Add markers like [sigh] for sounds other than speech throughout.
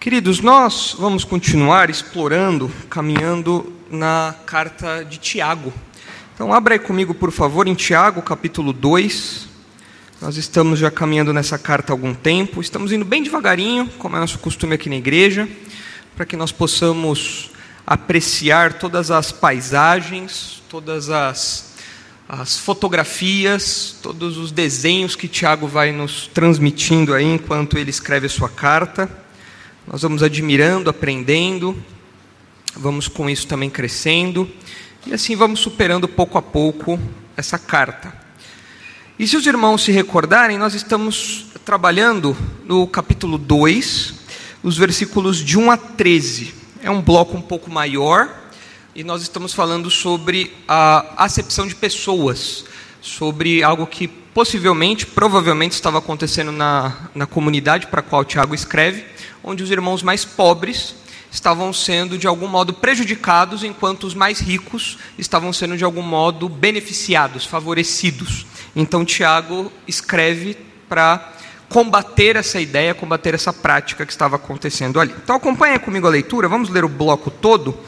Queridos, nós vamos continuar explorando, caminhando na carta de Tiago. Então, abra aí comigo, por favor, em Tiago, capítulo 2. Nós estamos já caminhando nessa carta há algum tempo, estamos indo bem devagarinho, como é nosso costume aqui na igreja, para que nós possamos apreciar todas as paisagens, todas as, as fotografias, todos os desenhos que Tiago vai nos transmitindo aí enquanto ele escreve a sua carta. Nós vamos admirando, aprendendo, vamos com isso também crescendo, e assim vamos superando pouco a pouco essa carta. E se os irmãos se recordarem, nós estamos trabalhando no capítulo 2, os versículos de 1 a 13. É um bloco um pouco maior, e nós estamos falando sobre a acepção de pessoas, sobre algo que possivelmente, provavelmente estava acontecendo na, na comunidade para a qual Tiago escreve, onde os irmãos mais pobres estavam sendo de algum modo prejudicados, enquanto os mais ricos estavam sendo de algum modo beneficiados, favorecidos. Então Tiago escreve para combater essa ideia, combater essa prática que estava acontecendo ali. Então acompanhe comigo a leitura, vamos ler o bloco todo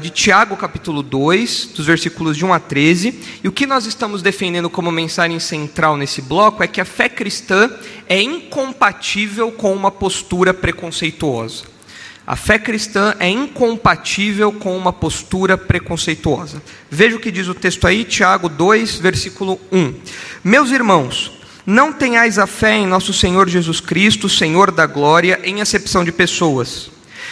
de Tiago capítulo 2, dos versículos de 1 a 13. E o que nós estamos defendendo como mensagem central nesse bloco é que a fé cristã é incompatível com uma postura preconceituosa. A fé cristã é incompatível com uma postura preconceituosa. Veja o que diz o texto aí, Tiago 2, versículo 1. Meus irmãos, não tenhais a fé em nosso Senhor Jesus Cristo, Senhor da glória, em acepção de pessoas.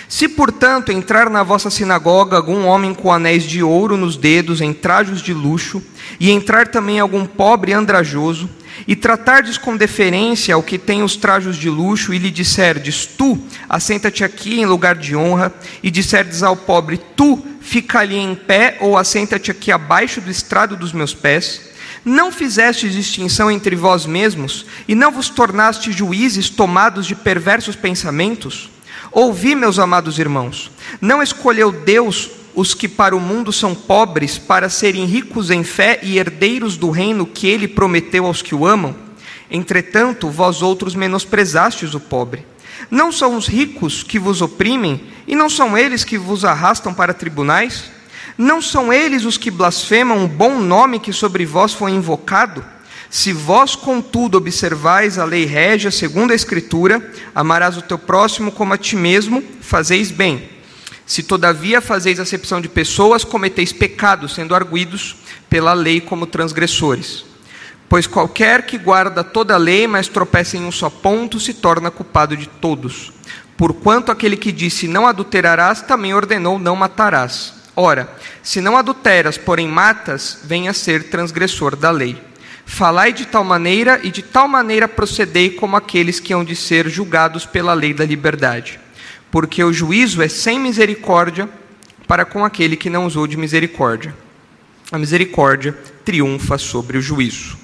Se, portanto, entrar na vossa sinagoga algum homem com anéis de ouro nos dedos, em trajos de luxo, e entrar também algum pobre andrajoso, e tratardes com deferência ao que tem os trajos de luxo, e lhe disserdes, tu, assenta-te aqui em lugar de honra, e disserdes ao pobre, tu, fica ali em pé, ou assenta-te aqui abaixo do estrado dos meus pés, não fizestes distinção entre vós mesmos, e não vos tornaste juízes tomados de perversos pensamentos? Ouvi, meus amados irmãos, não escolheu Deus os que para o mundo são pobres para serem ricos em fé e herdeiros do reino que ele prometeu aos que o amam? Entretanto, vós outros menosprezastes o pobre. Não são os ricos que vos oprimem, e não são eles que vos arrastam para tribunais? Não são eles os que blasfemam o bom nome que sobre vós foi invocado? Se vós, contudo, observais a lei régia segundo a Escritura, amarás o teu próximo como a ti mesmo, fazeis bem. Se todavia fazeis acepção de pessoas, cometeis pecado, sendo arguidos pela lei como transgressores. Pois qualquer que guarda toda a lei, mas tropeça em um só ponto, se torna culpado de todos. Porquanto aquele que disse não adulterarás, também ordenou não matarás. Ora, se não adulteras, porém matas, venha ser transgressor da lei. Falai de tal maneira e de tal maneira procedei como aqueles que hão de ser julgados pela lei da liberdade. Porque o juízo é sem misericórdia para com aquele que não usou de misericórdia. A misericórdia triunfa sobre o juízo.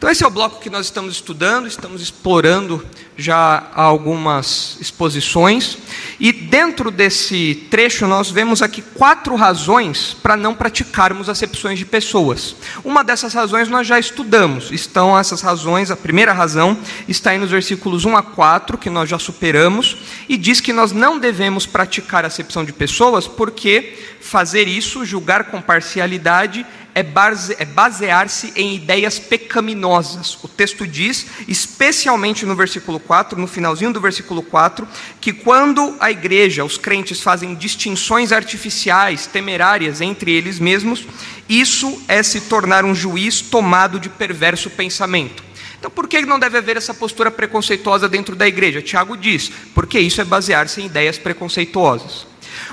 Então, esse é o bloco que nós estamos estudando, estamos explorando já algumas exposições, e dentro desse trecho nós vemos aqui quatro razões para não praticarmos acepções de pessoas. Uma dessas razões nós já estudamos, estão essas razões, a primeira razão está aí nos versículos 1 a 4, que nós já superamos, e diz que nós não devemos praticar acepção de pessoas, porque fazer isso, julgar com parcialidade, é, é basear-se em ideias pecaminosas. O texto diz, especialmente no versículo 4, no finalzinho do versículo 4, que quando a igreja, os crentes fazem distinções artificiais, temerárias entre eles mesmos, isso é se tornar um juiz tomado de perverso pensamento. Então, por que não deve haver essa postura preconceituosa dentro da igreja? Tiago diz, porque isso é basear-se em ideias preconceituosas.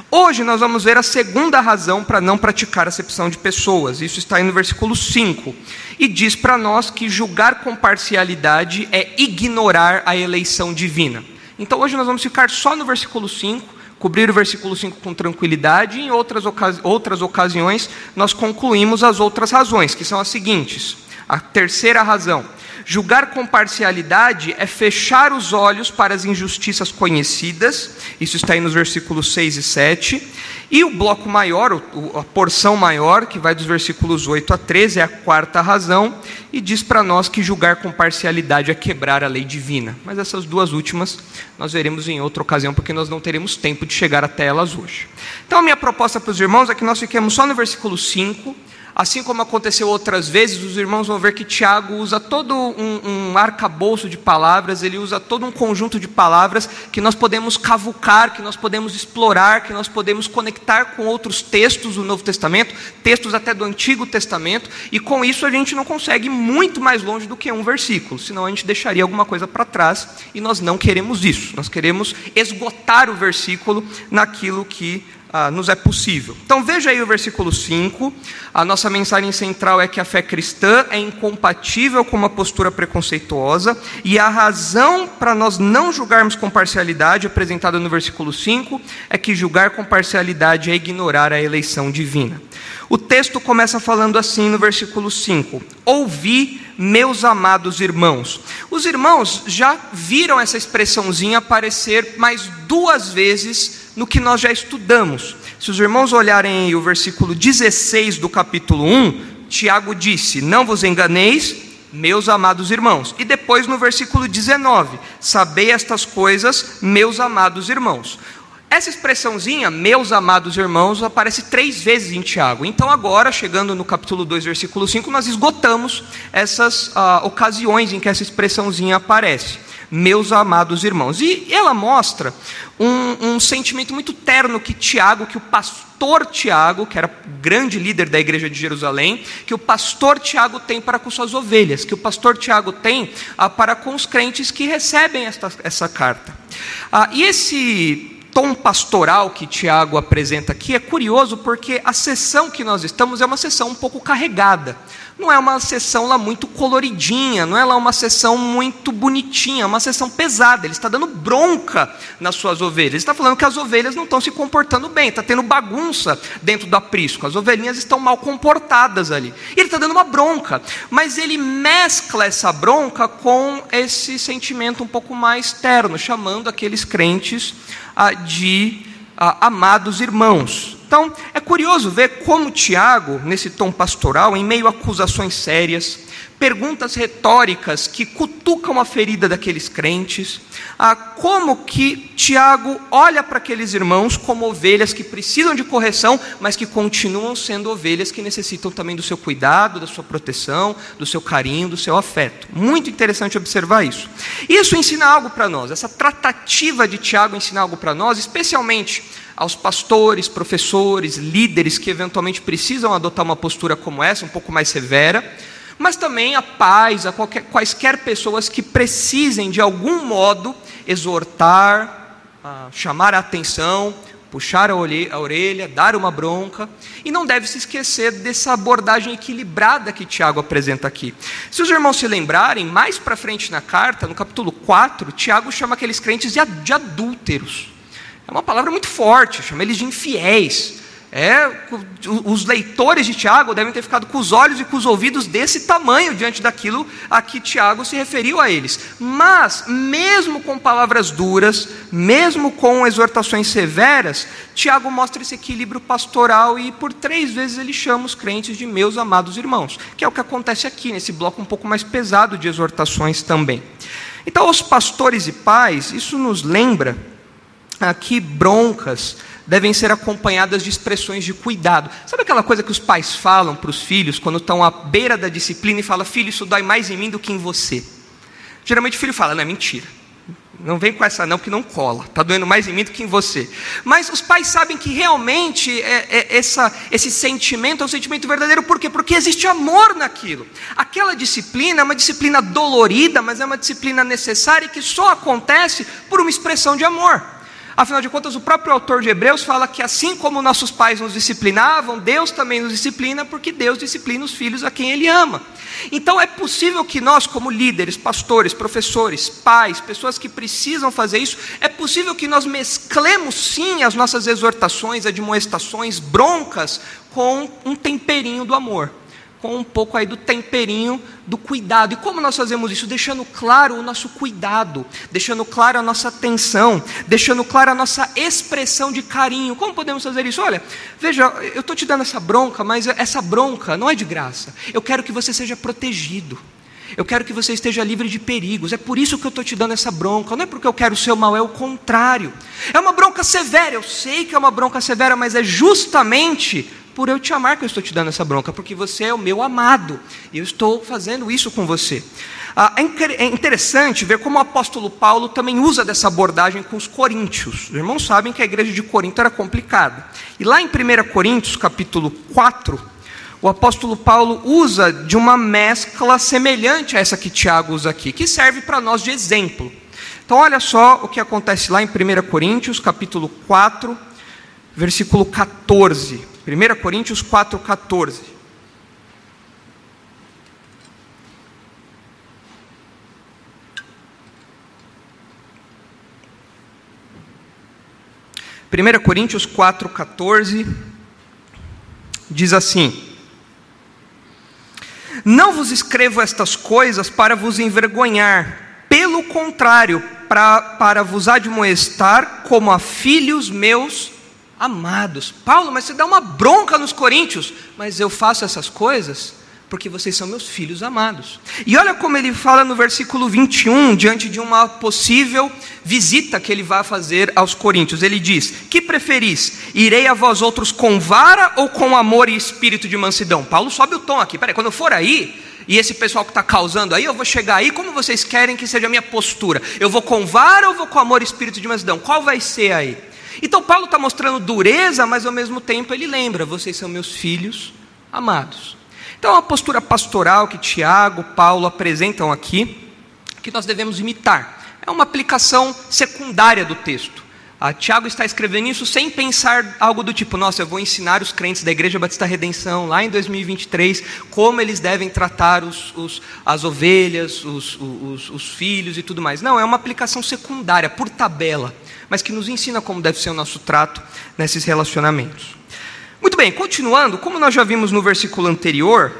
Hoje nós vamos ver a segunda razão para não praticar acepção de pessoas. Isso está aí no versículo 5. E diz para nós que julgar com parcialidade é ignorar a eleição divina. Então hoje nós vamos ficar só no versículo 5, cobrir o versículo 5 com tranquilidade, e em outras, ocasi outras ocasiões nós concluímos as outras razões, que são as seguintes. A terceira razão, julgar com parcialidade é fechar os olhos para as injustiças conhecidas, isso está aí nos versículos 6 e 7. E o bloco maior, a porção maior, que vai dos versículos 8 a 13, é a quarta razão, e diz para nós que julgar com parcialidade é quebrar a lei divina. Mas essas duas últimas nós veremos em outra ocasião, porque nós não teremos tempo de chegar até elas hoje. Então, a minha proposta para os irmãos é que nós fiquemos só no versículo 5 Assim como aconteceu outras vezes, os irmãos vão ver que Tiago usa todo um, um arcabouço de palavras, ele usa todo um conjunto de palavras que nós podemos cavucar, que nós podemos explorar, que nós podemos conectar com outros textos do Novo Testamento, textos até do Antigo Testamento, e com isso a gente não consegue ir muito mais longe do que um versículo, senão a gente deixaria alguma coisa para trás, e nós não queremos isso, nós queremos esgotar o versículo naquilo que ah, nos é possível. Então veja aí o versículo 5. A nossa mensagem central é que a fé cristã é incompatível com uma postura preconceituosa, e a razão para nós não julgarmos com parcialidade, apresentada no versículo 5, é que julgar com parcialidade é ignorar a eleição divina. O texto começa falando assim no versículo 5: Ouvi, meus amados irmãos. Os irmãos já viram essa expressãozinha aparecer mais duas vezes no que nós já estudamos. Se os irmãos olharem o versículo 16 do capítulo 1, Tiago disse: Não vos enganeis, meus amados irmãos. E depois no versículo 19: Sabei estas coisas, meus amados irmãos. Essa expressãozinha, meus amados irmãos, aparece três vezes em Tiago. Então, agora, chegando no capítulo 2, versículo 5, nós esgotamos essas uh, ocasiões em que essa expressãozinha aparece meus amados irmãos. E ela mostra um, um, sentimento muito terno que Tiago, que o pastor Tiago, que era grande líder da igreja de Jerusalém, que o pastor Tiago tem para com suas ovelhas, que o pastor Tiago tem ah, para com os crentes que recebem esta, essa carta. Ah, e esse tom pastoral que Tiago apresenta aqui é curioso porque a sessão que nós estamos é uma sessão um pouco carregada. Não é uma sessão lá muito coloridinha, não é lá uma sessão muito bonitinha, é uma sessão pesada. Ele está dando bronca nas suas ovelhas. Ele está falando que as ovelhas não estão se comportando bem, está tendo bagunça dentro do aprisco. As ovelhinhas estão mal comportadas ali. E ele está dando uma bronca, mas ele mescla essa bronca com esse sentimento um pouco mais terno, chamando aqueles crentes de amados irmãos. Então, é curioso ver como Tiago, nesse tom pastoral, em meio a acusações sérias, perguntas retóricas que cutucam a ferida daqueles crentes, a como que Tiago olha para aqueles irmãos como ovelhas que precisam de correção, mas que continuam sendo ovelhas que necessitam também do seu cuidado, da sua proteção, do seu carinho, do seu afeto. Muito interessante observar isso. Isso ensina algo para nós, essa tratativa de Tiago ensina algo para nós, especialmente aos pastores, professores, líderes que eventualmente precisam adotar uma postura como essa, um pouco mais severa mas também a paz, a qualquer, quaisquer pessoas que precisem de algum modo exortar, a chamar a atenção, puxar a orelha, dar uma bronca, e não deve se esquecer dessa abordagem equilibrada que Tiago apresenta aqui. Se os irmãos se lembrarem, mais para frente na carta, no capítulo 4, Tiago chama aqueles crentes de adúlteros. É uma palavra muito forte, chama eles de infiéis. É, os leitores de Tiago devem ter ficado com os olhos e com os ouvidos desse tamanho diante daquilo a que Tiago se referiu a eles. Mas, mesmo com palavras duras, mesmo com exortações severas, Tiago mostra esse equilíbrio pastoral e por três vezes ele chama os crentes de meus amados irmãos, que é o que acontece aqui nesse bloco um pouco mais pesado de exortações também. Então, os pastores e pais, isso nos lembra aqui broncas devem ser acompanhadas de expressões de cuidado. Sabe aquela coisa que os pais falam para os filhos quando estão à beira da disciplina e fala: "Filho, isso dói mais em mim do que em você"? Geralmente o filho fala: "Não é mentira". Não vem com essa não, que não cola. Está doendo mais em mim do que em você. Mas os pais sabem que realmente é, é, essa, esse sentimento é um sentimento verdadeiro. Por quê? Porque existe amor naquilo. Aquela disciplina é uma disciplina dolorida, mas é uma disciplina necessária e que só acontece por uma expressão de amor. Afinal de contas, o próprio autor de Hebreus fala que assim como nossos pais nos disciplinavam, Deus também nos disciplina, porque Deus disciplina os filhos a quem Ele ama. Então é possível que nós, como líderes, pastores, professores, pais, pessoas que precisam fazer isso, é possível que nós mesclemos sim as nossas exortações, admoestações, broncas, com um temperinho do amor com um pouco aí do temperinho do cuidado. E como nós fazemos isso? Deixando claro o nosso cuidado, deixando claro a nossa atenção, deixando claro a nossa expressão de carinho. Como podemos fazer isso? Olha, veja, eu estou te dando essa bronca, mas essa bronca não é de graça. Eu quero que você seja protegido. Eu quero que você esteja livre de perigos. É por isso que eu estou te dando essa bronca. Não é porque eu quero o seu mal, é o contrário. É uma bronca severa. Eu sei que é uma bronca severa, mas é justamente por eu te amar que eu estou te dando essa bronca, porque você é o meu amado. E eu estou fazendo isso com você. Ah, é, é interessante ver como o apóstolo Paulo também usa dessa abordagem com os coríntios. Os irmãos sabem que a igreja de Corinto era complicada. E lá em 1 Coríntios, capítulo 4, o apóstolo Paulo usa de uma mescla semelhante a essa que Tiago usa aqui, que serve para nós de exemplo. Então, olha só o que acontece lá em 1 Coríntios, capítulo 4, versículo 14. 1 Coríntios 4, 14. Primeira Coríntios 4, 14 diz assim: não vos escrevo estas coisas para vos envergonhar, pelo contrário, para, para vos admoestar como a filhos meus amados. Paulo, mas você dá uma bronca nos coríntios, mas eu faço essas coisas porque vocês são meus filhos amados. E olha como ele fala no versículo 21, diante de uma possível visita que ele vai fazer aos coríntios. Ele diz: Que preferis? Irei a vós outros com vara ou com amor e espírito de mansidão? Paulo sobe o tom aqui. Peraí, quando eu for aí, e esse pessoal que está causando aí, eu vou chegar aí, como vocês querem que seja a minha postura? Eu vou com vara ou vou com amor e espírito de mansidão? Qual vai ser aí? Então Paulo está mostrando dureza, mas ao mesmo tempo ele lembra: vocês são meus filhos amados. Então, a postura pastoral que Tiago, Paulo apresentam aqui, que nós devemos imitar, é uma aplicação secundária do texto. A Tiago está escrevendo isso sem pensar algo do tipo, nossa, eu vou ensinar os crentes da Igreja Batista Redenção, lá em 2023, como eles devem tratar os, os, as ovelhas, os, os, filhos e tudo mais. Não, é uma aplicação secundária, por tabela, mas que nos ensina como deve ser o nosso trato nesses relacionamentos. Muito bem, continuando, como nós já vimos no versículo anterior,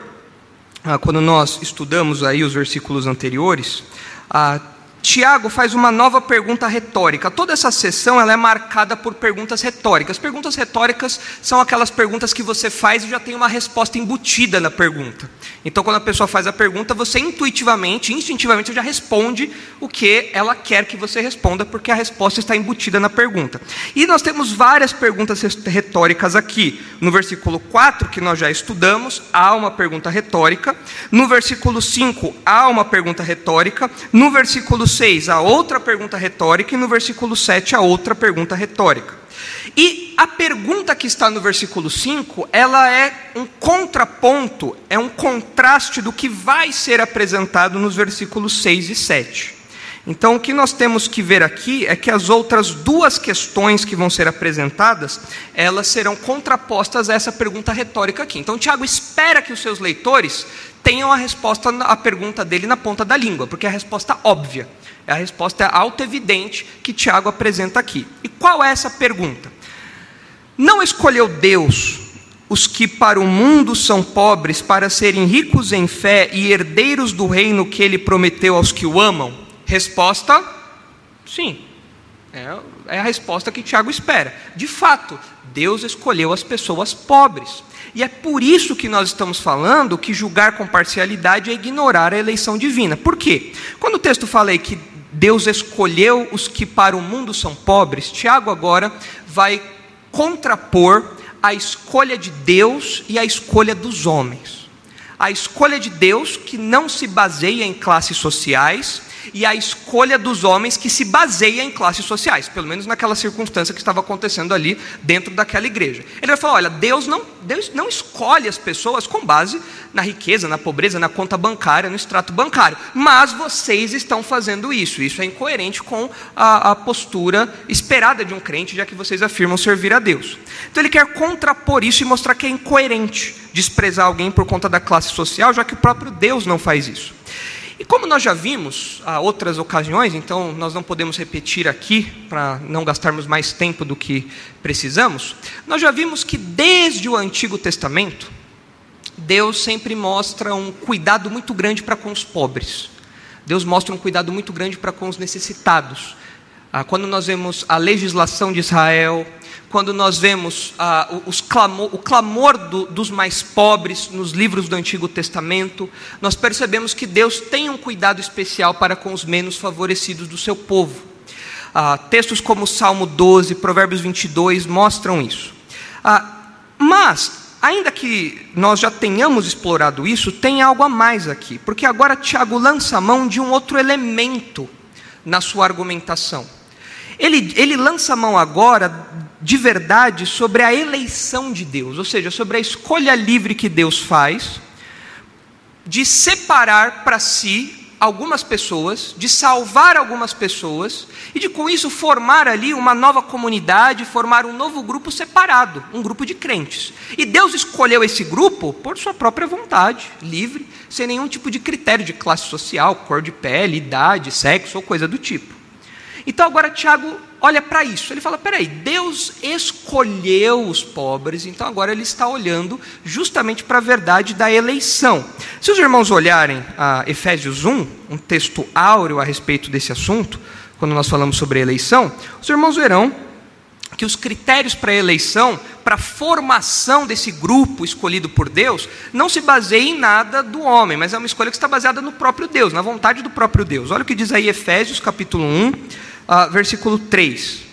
ah, quando nós estudamos aí os versículos anteriores, ah, Tiago faz uma nova pergunta retórica. Toda essa sessão ela é marcada por perguntas retóricas. Perguntas retóricas são aquelas perguntas que você faz e já tem uma resposta embutida na pergunta. Então, quando a pessoa faz a pergunta, você intuitivamente, instintivamente já responde o que ela quer que você responda, porque a resposta está embutida na pergunta. E nós temos várias perguntas retóricas aqui. No versículo 4, que nós já estudamos, há uma pergunta retórica. No versículo 5, há uma pergunta retórica. No versículo 6, a outra pergunta retórica, e no versículo 7, a outra pergunta retórica. E a pergunta que está no versículo 5, ela é um contraponto, é um contraste do que vai ser apresentado nos versículos 6 e 7. Então, o que nós temos que ver aqui é que as outras duas questões que vão ser apresentadas, elas serão contrapostas a essa pergunta retórica aqui. Então, Tiago espera que os seus leitores tenham a resposta à pergunta dele na ponta da língua, porque é a resposta óbvia, é a resposta auto-evidente que Tiago apresenta aqui. E qual é essa pergunta? Não escolheu Deus os que para o mundo são pobres para serem ricos em fé e herdeiros do reino que ele prometeu aos que o amam? Resposta: sim. É, é a resposta que Tiago espera. De fato, Deus escolheu as pessoas pobres. E é por isso que nós estamos falando que julgar com parcialidade é ignorar a eleição divina. Por quê? Quando o texto fala aí que Deus escolheu os que para o mundo são pobres, Tiago agora vai contrapor a escolha de Deus e a escolha dos homens. A escolha de Deus que não se baseia em classes sociais, e a escolha dos homens que se baseia em classes sociais, pelo menos naquela circunstância que estava acontecendo ali dentro daquela igreja. Ele vai falar: olha, Deus não, Deus não escolhe as pessoas com base na riqueza, na pobreza, na conta bancária, no extrato bancário, mas vocês estão fazendo isso. Isso é incoerente com a, a postura esperada de um crente, já que vocês afirmam servir a Deus. Então ele quer contrapor isso e mostrar que é incoerente desprezar alguém por conta da classe social, já que o próprio Deus não faz isso. E como nós já vimos a outras ocasiões, então nós não podemos repetir aqui para não gastarmos mais tempo do que precisamos, nós já vimos que desde o Antigo Testamento, Deus sempre mostra um cuidado muito grande para com os pobres. Deus mostra um cuidado muito grande para com os necessitados. Ah, quando nós vemos a legislação de Israel, quando nós vemos ah, clamor, o clamor do, dos mais pobres nos livros do Antigo Testamento, nós percebemos que Deus tem um cuidado especial para com os menos favorecidos do seu povo. Ah, textos como Salmo 12, Provérbios 22 mostram isso. Ah, mas, ainda que nós já tenhamos explorado isso, tem algo a mais aqui, porque agora Tiago lança a mão de um outro elemento na sua argumentação. Ele, ele lança a mão agora de verdade sobre a eleição de Deus, ou seja, sobre a escolha livre que Deus faz de separar para si algumas pessoas, de salvar algumas pessoas e de com isso formar ali uma nova comunidade, formar um novo grupo separado, um grupo de crentes. E Deus escolheu esse grupo por sua própria vontade, livre, sem nenhum tipo de critério de classe social, cor de pele, idade, sexo ou coisa do tipo. Então agora Tiago olha para isso. Ele fala: peraí, Deus escolheu os pobres, então agora ele está olhando justamente para a verdade da eleição. Se os irmãos olharem a Efésios 1, um texto áureo a respeito desse assunto, quando nós falamos sobre eleição, os irmãos verão que os critérios para a eleição, para a formação desse grupo escolhido por Deus, não se baseia em nada do homem, mas é uma escolha que está baseada no próprio Deus, na vontade do próprio Deus. Olha o que diz aí Efésios capítulo 1, uh, versículo 3.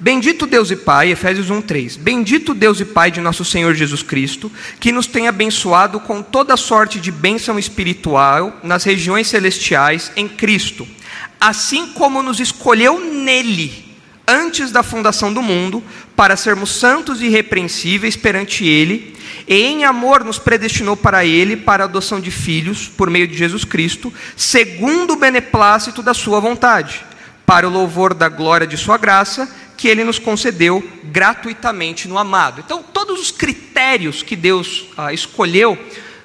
Bendito Deus e Pai, Efésios 1, 3. Bendito Deus e Pai de nosso Senhor Jesus Cristo, que nos tem abençoado com toda sorte de bênção espiritual nas regiões celestiais em Cristo, assim como nos escolheu nele antes da fundação do mundo, para sermos santos e irrepreensíveis perante Ele, e em amor nos predestinou para Ele, para a adoção de filhos, por meio de Jesus Cristo, segundo o beneplácito da Sua vontade, para o louvor da glória de Sua graça, que Ele nos concedeu gratuitamente no amado. Então, todos os critérios que Deus ah, escolheu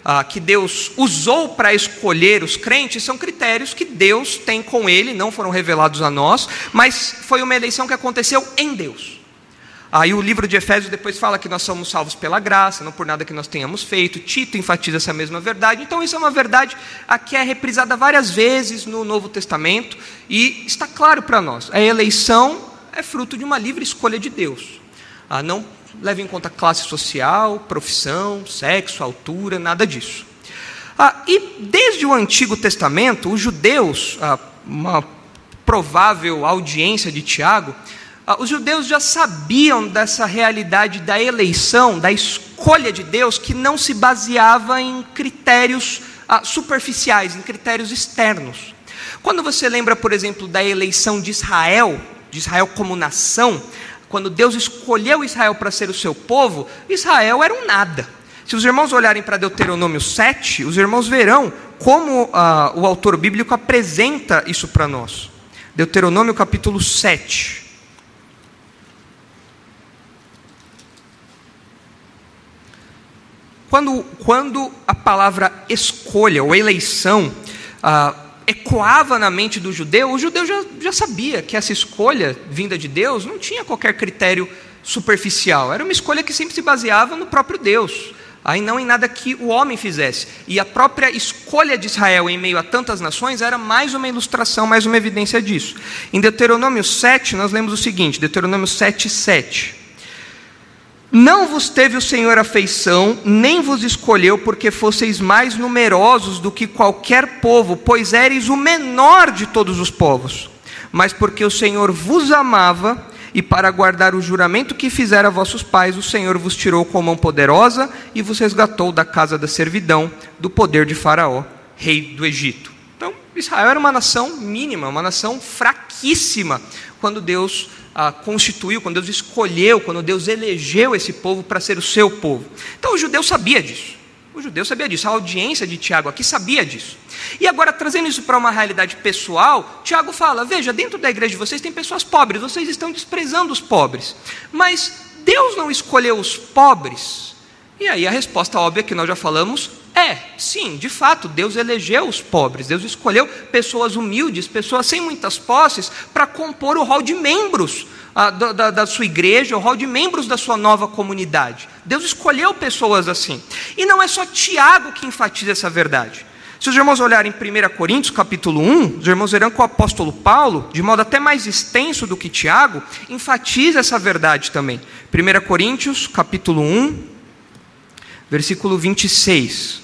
ah, que Deus usou para escolher os crentes são critérios que Deus tem com ele, não foram revelados a nós, mas foi uma eleição que aconteceu em Deus. Aí o livro de Efésios depois fala que nós somos salvos pela graça, não por nada que nós tenhamos feito. Tito enfatiza essa mesma verdade. Então, isso é uma verdade que é reprisada várias vezes no Novo Testamento e está claro para nós. A eleição é fruto de uma livre escolha de Deus. Ah, não leva em conta classe social, profissão, sexo, altura, nada disso. Ah, e desde o Antigo Testamento, os judeus, ah, uma provável audiência de Tiago, os judeus já sabiam dessa realidade da eleição, da escolha de Deus, que não se baseava em critérios ah, superficiais, em critérios externos. Quando você lembra, por exemplo, da eleição de Israel, de Israel como nação, quando Deus escolheu Israel para ser o seu povo, Israel era um nada. Se os irmãos olharem para Deuteronômio 7, os irmãos verão como ah, o autor bíblico apresenta isso para nós. Deuteronômio capítulo 7. Quando, quando a palavra escolha ou eleição ah, ecoava na mente do judeu, o judeu já, já sabia que essa escolha vinda de Deus não tinha qualquer critério superficial, era uma escolha que sempre se baseava no próprio Deus, aí não em nada que o homem fizesse. E a própria escolha de Israel em meio a tantas nações era mais uma ilustração, mais uma evidência disso. Em Deuteronômio 7, nós lemos o seguinte: Deuteronômio 7, 7. Não vos teve o Senhor afeição, nem vos escolheu porque fosseis mais numerosos do que qualquer povo, pois éreis o menor de todos os povos, mas porque o Senhor vos amava e para guardar o juramento que fizera a vossos pais, o Senhor vos tirou com mão poderosa e vos resgatou da casa da servidão, do poder de Faraó, rei do Egito. Então, Israel era uma nação mínima, uma nação fraquíssima, quando Deus ah, constituiu, quando Deus escolheu, quando Deus elegeu esse povo para ser o seu povo. Então o judeu sabia disso. O judeu sabia disso, a audiência de Tiago aqui sabia disso. E agora, trazendo isso para uma realidade pessoal, Tiago fala: veja, dentro da igreja de vocês tem pessoas pobres, vocês estão desprezando os pobres. Mas Deus não escolheu os pobres? E aí a resposta óbvia que nós já falamos é: sim, de fato, Deus elegeu os pobres, Deus escolheu pessoas humildes, pessoas sem muitas posses, para compor o hall de membros ah, da, da, da sua igreja, o hall de membros da sua nova comunidade. Deus escolheu pessoas assim. E não é só Tiago que enfatiza essa verdade. Se os irmãos olharem em 1 Coríntios capítulo 1, os irmãos verão que o apóstolo Paulo, de modo até mais extenso do que Tiago, enfatiza essa verdade também. 1 Coríntios capítulo 1, versículo 26.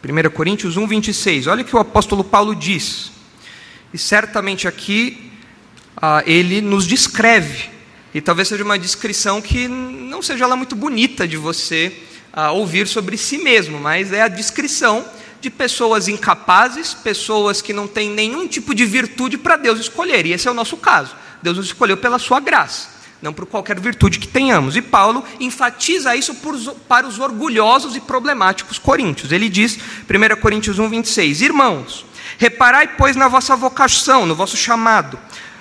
Primeira Coríntios 1, 26. Olha o que o apóstolo Paulo diz. E certamente aqui ah, ele nos descreve e talvez seja uma descrição que não seja lá muito bonita de você uh, ouvir sobre si mesmo, mas é a descrição de pessoas incapazes, pessoas que não têm nenhum tipo de virtude para Deus escolher, e esse é o nosso caso. Deus nos escolheu pela sua graça, não por qualquer virtude que tenhamos. E Paulo enfatiza isso por, para os orgulhosos e problemáticos coríntios. Ele diz, 1 Coríntios 1, 26, Irmãos, reparai, pois, na vossa vocação, no vosso chamado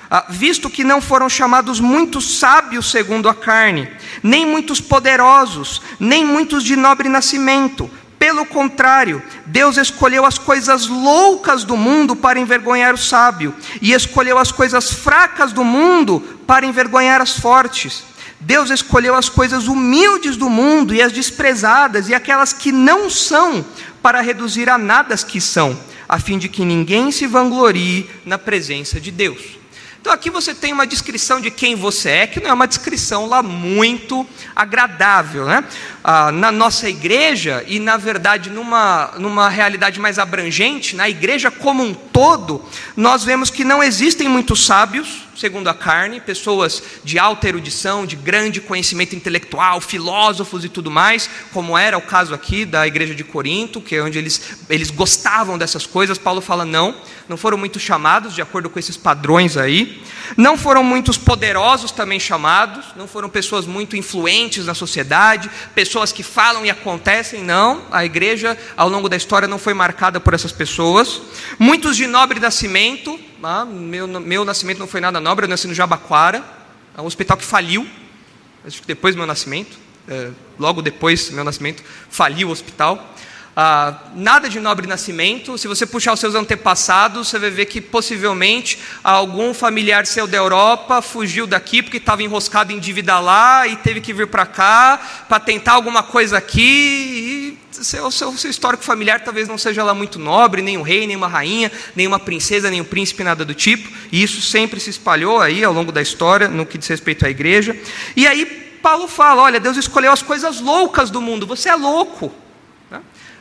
ah, visto que não foram chamados muitos sábios segundo a carne, nem muitos poderosos, nem muitos de nobre nascimento. Pelo contrário, Deus escolheu as coisas loucas do mundo para envergonhar o sábio, e escolheu as coisas fracas do mundo para envergonhar as fortes. Deus escolheu as coisas humildes do mundo e as desprezadas e aquelas que não são, para reduzir a nada as que são, a fim de que ninguém se vanglorie na presença de Deus. Então aqui você tem uma descrição de quem você é, que não é uma descrição lá muito agradável. Né? Ah, na nossa igreja, e na verdade numa, numa realidade mais abrangente, na igreja como um todo, nós vemos que não existem muitos sábios, segundo a carne, pessoas de alta erudição, de grande conhecimento intelectual, filósofos e tudo mais, como era o caso aqui da igreja de Corinto, que é onde eles, eles gostavam dessas coisas. Paulo fala: não, não foram muito chamados, de acordo com esses padrões aí. Não foram muitos poderosos também chamados, não foram pessoas muito influentes na sociedade, pessoas que falam e acontecem, não. A igreja, ao longo da história, não foi marcada por essas pessoas. Muitos de nobre nascimento, ah, meu, meu nascimento não foi nada nobre, eu nasci no Jabaquara, é um hospital que faliu, acho que depois do meu nascimento, é, logo depois do meu nascimento, faliu o hospital. Ah, nada de nobre nascimento. Se você puxar os seus antepassados, você vai ver que possivelmente algum familiar seu da Europa fugiu daqui porque estava enroscado em dívida lá e teve que vir para cá para tentar alguma coisa aqui. E seu, seu, seu histórico familiar talvez não seja lá muito nobre, nem um rei, nem uma rainha, nem uma princesa, nem um príncipe, nada do tipo. E isso sempre se espalhou aí ao longo da história, no que diz respeito à igreja. E aí Paulo fala: olha, Deus escolheu as coisas loucas do mundo. Você é louco.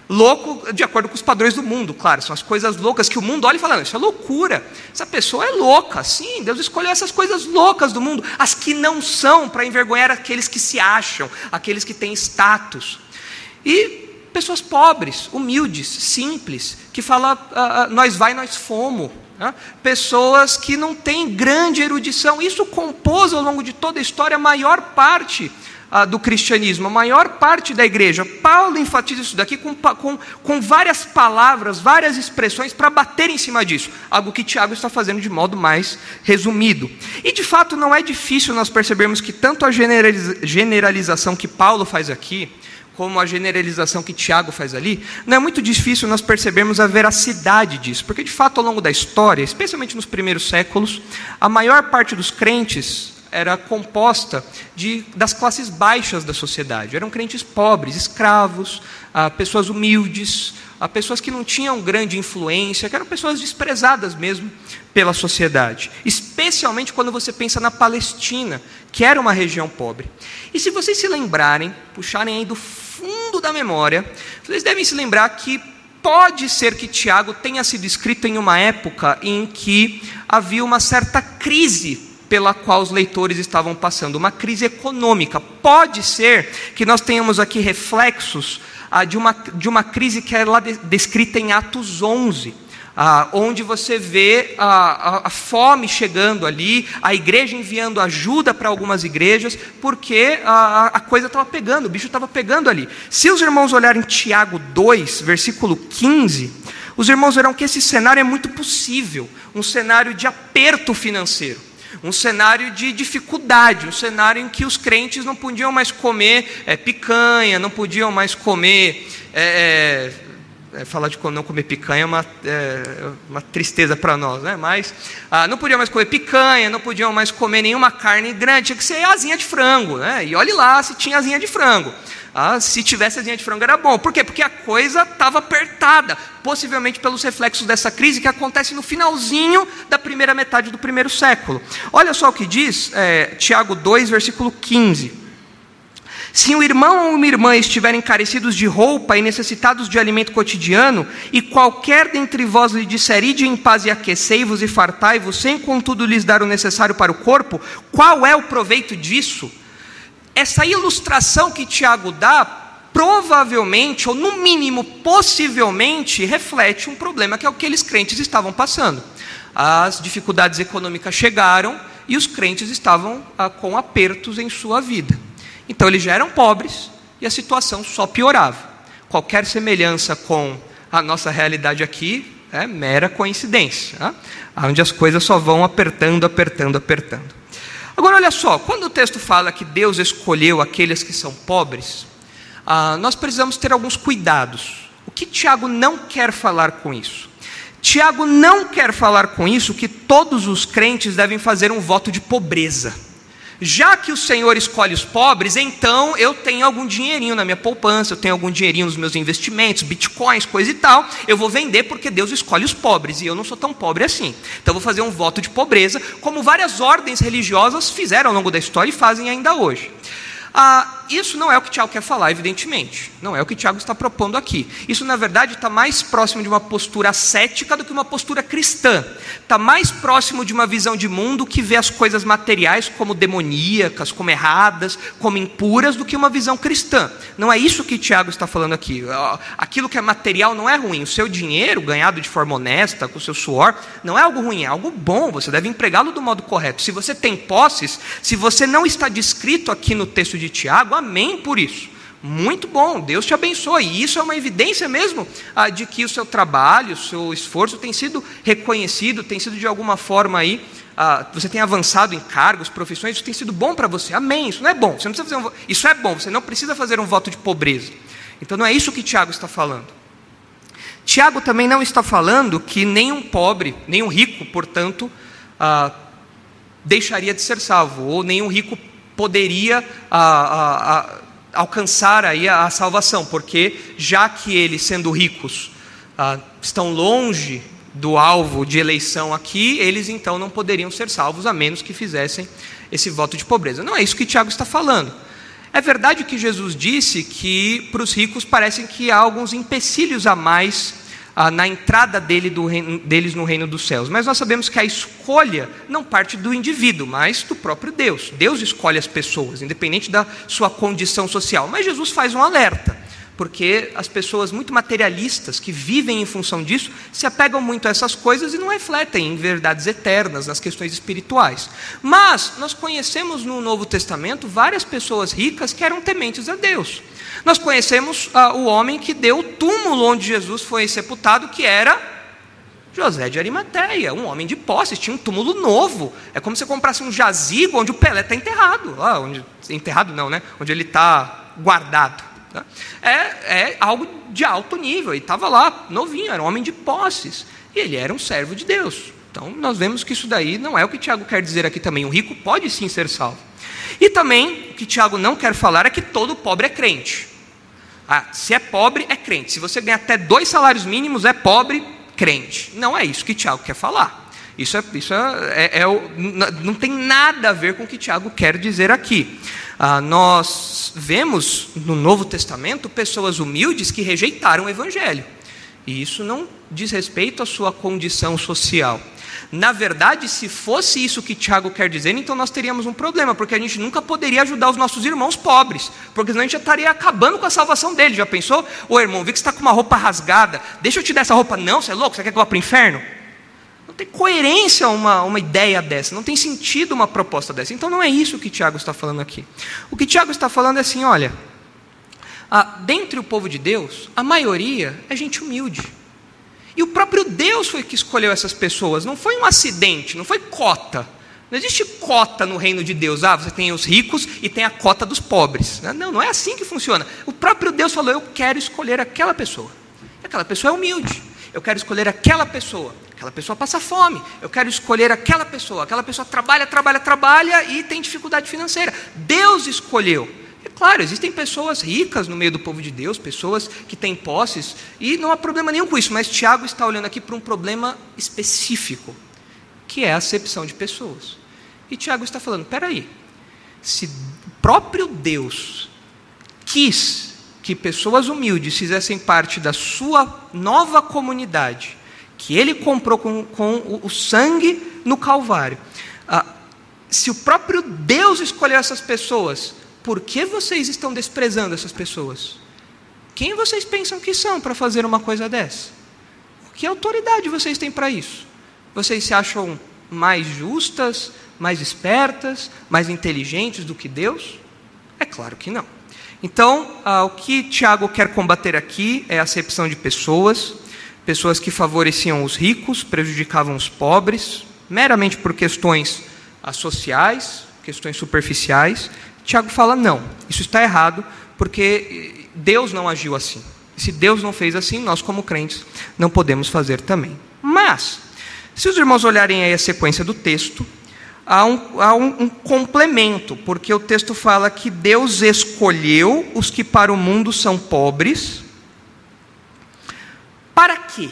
Louco de acordo com os padrões do mundo, claro, são as coisas loucas que o mundo olha e fala: Isso é loucura, essa pessoa é louca. Sim, Deus escolheu essas coisas loucas do mundo, as que não são, para envergonhar aqueles que se acham, aqueles que têm status. E pessoas pobres, humildes, simples, que falam: ah, ah, Nós vai, nós fomos. Pessoas que não têm grande erudição. Isso compôs ao longo de toda a história a maior parte ah, do cristianismo, a maior parte da igreja. Paulo enfatiza isso daqui com, com, com várias palavras, várias expressões para bater em cima disso, algo que Tiago está fazendo de modo mais resumido. E de fato não é difícil nós percebermos que tanto a generalização que Paulo faz aqui, como a generalização que Tiago faz ali, não é muito difícil nós percebermos a veracidade disso, porque de fato ao longo da história, especialmente nos primeiros séculos, a maior parte dos crentes era composta de, das classes baixas da sociedade. Eram crentes pobres, escravos, ah, pessoas humildes, ah, pessoas que não tinham grande influência, que eram pessoas desprezadas mesmo pela sociedade. Especialmente quando você pensa na Palestina, que era uma região pobre. E se vocês se lembrarem, puxarem aí do fundo da memória, vocês devem se lembrar que pode ser que Tiago tenha sido escrito em uma época em que havia uma certa crise pela qual os leitores estavam passando, uma crise econômica. Pode ser que nós tenhamos aqui reflexos ah, de, uma, de uma crise que é lá de, descrita em Atos 11. Ah, onde você vê a, a, a, fome chegando ali, a igreja enviando ajuda para algumas igrejas, porque a, a coisa estava pegando, o bicho estava pegando ali. Se os irmãos olharem Tiago 2, versículo 15, os irmãos verão que esse cenário é muito possível um cenário de aperto financeiro um cenário de dificuldade, um cenário em que os crentes não podiam mais comer é, picanha, não podiam mais comer. É, é, falar de não comer picanha é uma, é, uma tristeza para nós, né? mas ah, não podiam mais comer picanha, não podiam mais comer nenhuma carne grande, tinha que ser asinha de frango, né? e olhe lá se tinha asinha de frango. Ah, se tivesse asinha de frango era bom. Por quê? Porque a coisa estava apertada, possivelmente pelos reflexos dessa crise que acontece no finalzinho da primeira metade do primeiro século. Olha só o que diz é, Tiago 2, versículo 15. Se um irmão ou uma irmã estiverem carecidos de roupa e necessitados de alimento cotidiano, e qualquer dentre vós lhe disser, ide em paz e aquecei-vos e fartai-vos, sem contudo lhes dar o necessário para o corpo, qual é o proveito disso? Essa ilustração que Tiago dá, provavelmente, ou no mínimo possivelmente, reflete um problema que é o que aqueles crentes estavam passando. As dificuldades econômicas chegaram e os crentes estavam ah, com apertos em sua vida. Então eles já eram pobres e a situação só piorava. Qualquer semelhança com a nossa realidade aqui é mera coincidência, né? onde as coisas só vão apertando, apertando, apertando. Agora, olha só, quando o texto fala que Deus escolheu aqueles que são pobres, ah, nós precisamos ter alguns cuidados. O que Tiago não quer falar com isso? Tiago não quer falar com isso que todos os crentes devem fazer um voto de pobreza já que o Senhor escolhe os pobres, então eu tenho algum dinheirinho na minha poupança, eu tenho algum dinheirinho nos meus investimentos, bitcoins, coisa e tal, eu vou vender porque Deus escolhe os pobres e eu não sou tão pobre assim. Então eu vou fazer um voto de pobreza, como várias ordens religiosas fizeram ao longo da história e fazem ainda hoje. Ah, isso não é o que Tiago quer falar, evidentemente. Não é o que Tiago está propondo aqui. Isso, na verdade, está mais próximo de uma postura cética do que uma postura cristã. Está mais próximo de uma visão de mundo que vê as coisas materiais como demoníacas, como erradas, como impuras, do que uma visão cristã. Não é isso que Tiago está falando aqui. Aquilo que é material não é ruim. O seu dinheiro, ganhado de forma honesta, com o seu suor, não é algo ruim, é algo bom. Você deve empregá-lo do modo correto. Se você tem posses, se você não está descrito aqui no texto de Tiago, amém por isso. Muito bom, Deus te abençoe. E isso é uma evidência mesmo ah, de que o seu trabalho, o seu esforço tem sido reconhecido, tem sido de alguma forma aí, ah, você tem avançado em cargos, profissões, isso tem sido bom para você. Amém. Isso não é bom. Você não precisa fazer um, isso é bom, você não precisa fazer um voto de pobreza. Então não é isso que Tiago está falando. Tiago também não está falando que nenhum pobre, nenhum rico, portanto, ah, deixaria de ser salvo, ou nenhum rico poderia a, a, a, alcançar aí a, salvação, porque já que eles, sendo ricos, ah, estão longe do alvo de eleição aqui, eles então não poderiam ser salvos a menos que fizessem esse voto de pobreza. Não é isso que Tiago está falando. É verdade que Jesus disse que para os ricos parecem que há alguns empecilhos a mais ah, na entrada dele reino, deles no reino dos céus. Mas nós sabemos que a escolha não parte do indivíduo, mas do próprio Deus. Deus escolhe as pessoas, independente da sua condição social. Mas Jesus faz um alerta, porque as pessoas muito materialistas que vivem em função disso se apegam muito a essas coisas e não refletem em verdades eternas, nas questões espirituais. Mas nós conhecemos no Novo Testamento várias pessoas ricas que eram tementes a Deus. Nós conhecemos ah, o homem que deu o túmulo onde Jesus foi sepultado, que era José de Arimateia, um homem de posse, tinha um túmulo novo. É como se você comprasse um jazigo onde o Pelé está enterrado. Ah, onde, enterrado não, né? Onde ele está guardado. Tá? É, é algo de alto nível. Ele estava lá, novinho, era um homem de posses. E ele era um servo de Deus. Então, nós vemos que isso daí não é o que Tiago quer dizer aqui também. O rico pode sim ser salvo. E também, o que Tiago não quer falar é que todo pobre é crente. Ah, se é pobre, é crente. Se você ganha até dois salários mínimos, é pobre, crente. Não é isso que Tiago quer falar. Isso, é, isso é, é, é, não tem nada a ver com o que Tiago quer dizer aqui. Ah, nós vemos no Novo Testamento pessoas humildes que rejeitaram o Evangelho. E isso não diz respeito à sua condição social. Na verdade, se fosse isso que Tiago quer dizer, então nós teríamos um problema, porque a gente nunca poderia ajudar os nossos irmãos pobres, porque senão a gente já estaria acabando com a salvação deles. Já pensou? Ô irmão, vi que você está com uma roupa rasgada, deixa eu te dar essa roupa. Não, você é louco? Você quer que eu vá para o inferno? Não tem coerência uma, uma ideia dessa, não tem sentido uma proposta dessa. Então não é isso que Tiago está falando aqui. O que Tiago está falando é assim: olha, ah, dentre o povo de Deus, a maioria é gente humilde. E o próprio Deus foi que escolheu essas pessoas, não foi um acidente, não foi cota. Não existe cota no reino de Deus. Ah, você tem os ricos e tem a cota dos pobres. Não, não é assim que funciona. O próprio Deus falou: Eu quero escolher aquela pessoa. Aquela pessoa é humilde. Eu quero escolher aquela pessoa. Aquela pessoa passa fome. Eu quero escolher aquela pessoa. Aquela pessoa trabalha, trabalha, trabalha e tem dificuldade financeira. Deus escolheu. É claro, existem pessoas ricas no meio do povo de Deus, pessoas que têm posses, e não há problema nenhum com isso, mas Tiago está olhando aqui para um problema específico que é a acepção de pessoas. E Tiago está falando: peraí, se o próprio Deus quis que pessoas humildes fizessem parte da sua nova comunidade, que ele comprou com, com o sangue no Calvário, ah, se o próprio Deus escolheu essas pessoas, por que vocês estão desprezando essas pessoas? Quem vocês pensam que são para fazer uma coisa dessa? Que autoridade vocês têm para isso? Vocês se acham mais justas, mais espertas, mais inteligentes do que Deus? É claro que não. Então, ah, o que Tiago quer combater aqui é a acepção de pessoas, pessoas que favoreciam os ricos, prejudicavam os pobres, meramente por questões sociais, questões superficiais. Tiago fala: não, isso está errado, porque Deus não agiu assim. Se Deus não fez assim, nós, como crentes, não podemos fazer também. Mas, se os irmãos olharem aí a sequência do texto, há um, há um, um complemento, porque o texto fala que Deus escolheu os que para o mundo são pobres. Para quê?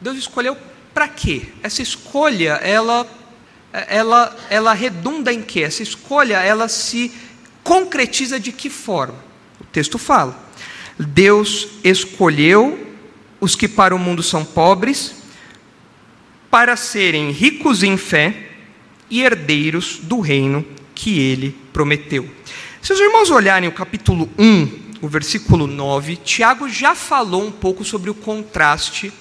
Deus escolheu para quê? Essa escolha, ela, ela, ela redunda em quê? Essa escolha, ela se concretiza de que forma? O texto fala: Deus escolheu os que para o mundo são pobres para serem ricos em fé e herdeiros do reino que ele prometeu. Se os irmãos olharem o capítulo 1, o versículo 9, Tiago já falou um pouco sobre o contraste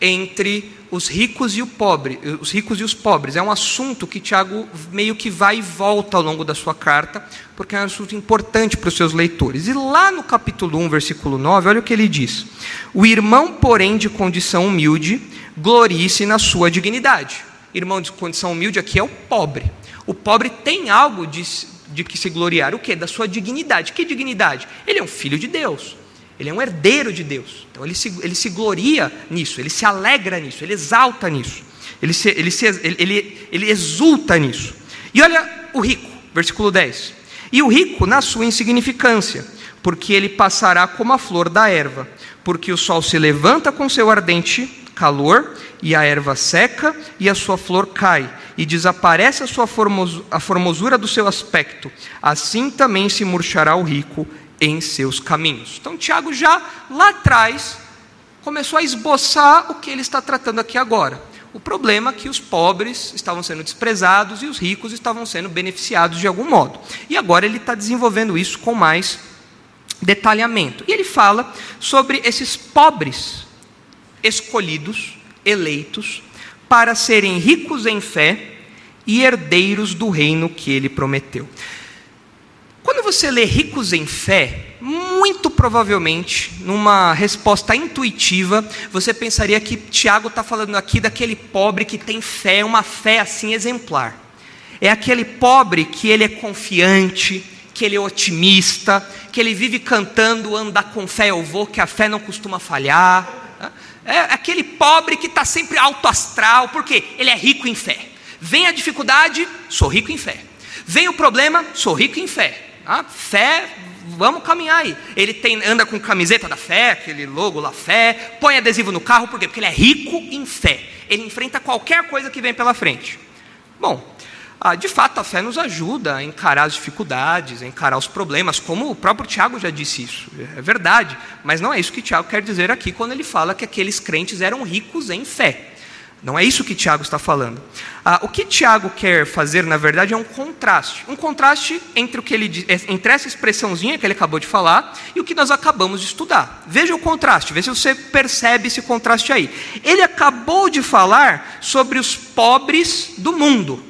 entre os ricos e o pobre, os ricos e os pobres. É um assunto que Tiago meio que vai e volta ao longo da sua carta, porque é um assunto importante para os seus leitores. E lá no capítulo 1, versículo 9, olha o que ele diz: O irmão, porém, de condição humilde, glorie-se na sua dignidade. Irmão de condição humilde aqui é o pobre. O pobre tem algo de, de que se gloriar, o que? Da sua dignidade. Que dignidade? Ele é um filho de Deus. Ele é um herdeiro de Deus. Então ele se, ele se gloria nisso, ele se alegra nisso, ele exalta nisso, ele, se, ele, se, ele, ele, ele exulta nisso. E olha o rico, versículo 10. E o rico na sua insignificância, porque ele passará como a flor da erva, porque o sol se levanta com seu ardente calor, e a erva seca, e a sua flor cai, e desaparece a sua formos, a formosura do seu aspecto. Assim também se murchará o rico em seus caminhos. Então, Tiago já lá atrás começou a esboçar o que ele está tratando aqui agora. O problema é que os pobres estavam sendo desprezados e os ricos estavam sendo beneficiados de algum modo. E agora ele está desenvolvendo isso com mais detalhamento. E ele fala sobre esses pobres escolhidos, eleitos, para serem ricos em fé e herdeiros do reino que ele prometeu. Quando você lê ricos em fé, muito provavelmente, numa resposta intuitiva, você pensaria que Tiago está falando aqui daquele pobre que tem fé, uma fé assim exemplar. É aquele pobre que ele é confiante, que ele é otimista, que ele vive cantando, andar com fé eu vou, que a fé não costuma falhar. É aquele pobre que está sempre alto astral, porque ele é rico em fé. Vem a dificuldade, sou rico em fé. Vem o problema, sou rico em fé. Ah, fé, vamos caminhar aí. Ele tem, anda com camiseta da fé, aquele logo lá, fé, põe adesivo no carro, por quê? Porque ele é rico em fé. Ele enfrenta qualquer coisa que vem pela frente. Bom, ah, de fato, a fé nos ajuda a encarar as dificuldades, a encarar os problemas, como o próprio Tiago já disse isso. É verdade, mas não é isso que Tiago quer dizer aqui quando ele fala que aqueles crentes eram ricos em fé. Não é isso que Tiago está falando. Ah, o que Tiago quer fazer, na verdade, é um contraste. Um contraste entre, o que ele, entre essa expressãozinha que ele acabou de falar e o que nós acabamos de estudar. Veja o contraste, veja se você percebe esse contraste aí. Ele acabou de falar sobre os pobres do mundo.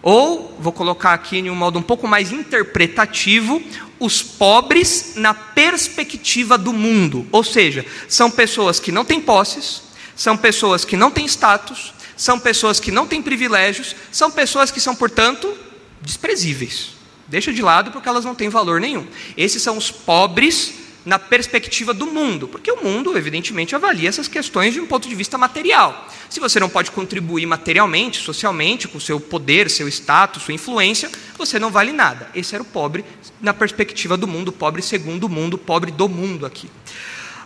Ou, vou colocar aqui em um modo um pouco mais interpretativo, os pobres na perspectiva do mundo. Ou seja, são pessoas que não têm posses, são pessoas que não têm status, são pessoas que não têm privilégios, são pessoas que são, portanto, desprezíveis. Deixa de lado porque elas não têm valor nenhum. Esses são os pobres na perspectiva do mundo, porque o mundo, evidentemente, avalia essas questões de um ponto de vista material. Se você não pode contribuir materialmente, socialmente, com seu poder, seu status, sua influência, você não vale nada. Esse era o pobre na perspectiva do mundo, pobre segundo o mundo, pobre do mundo aqui.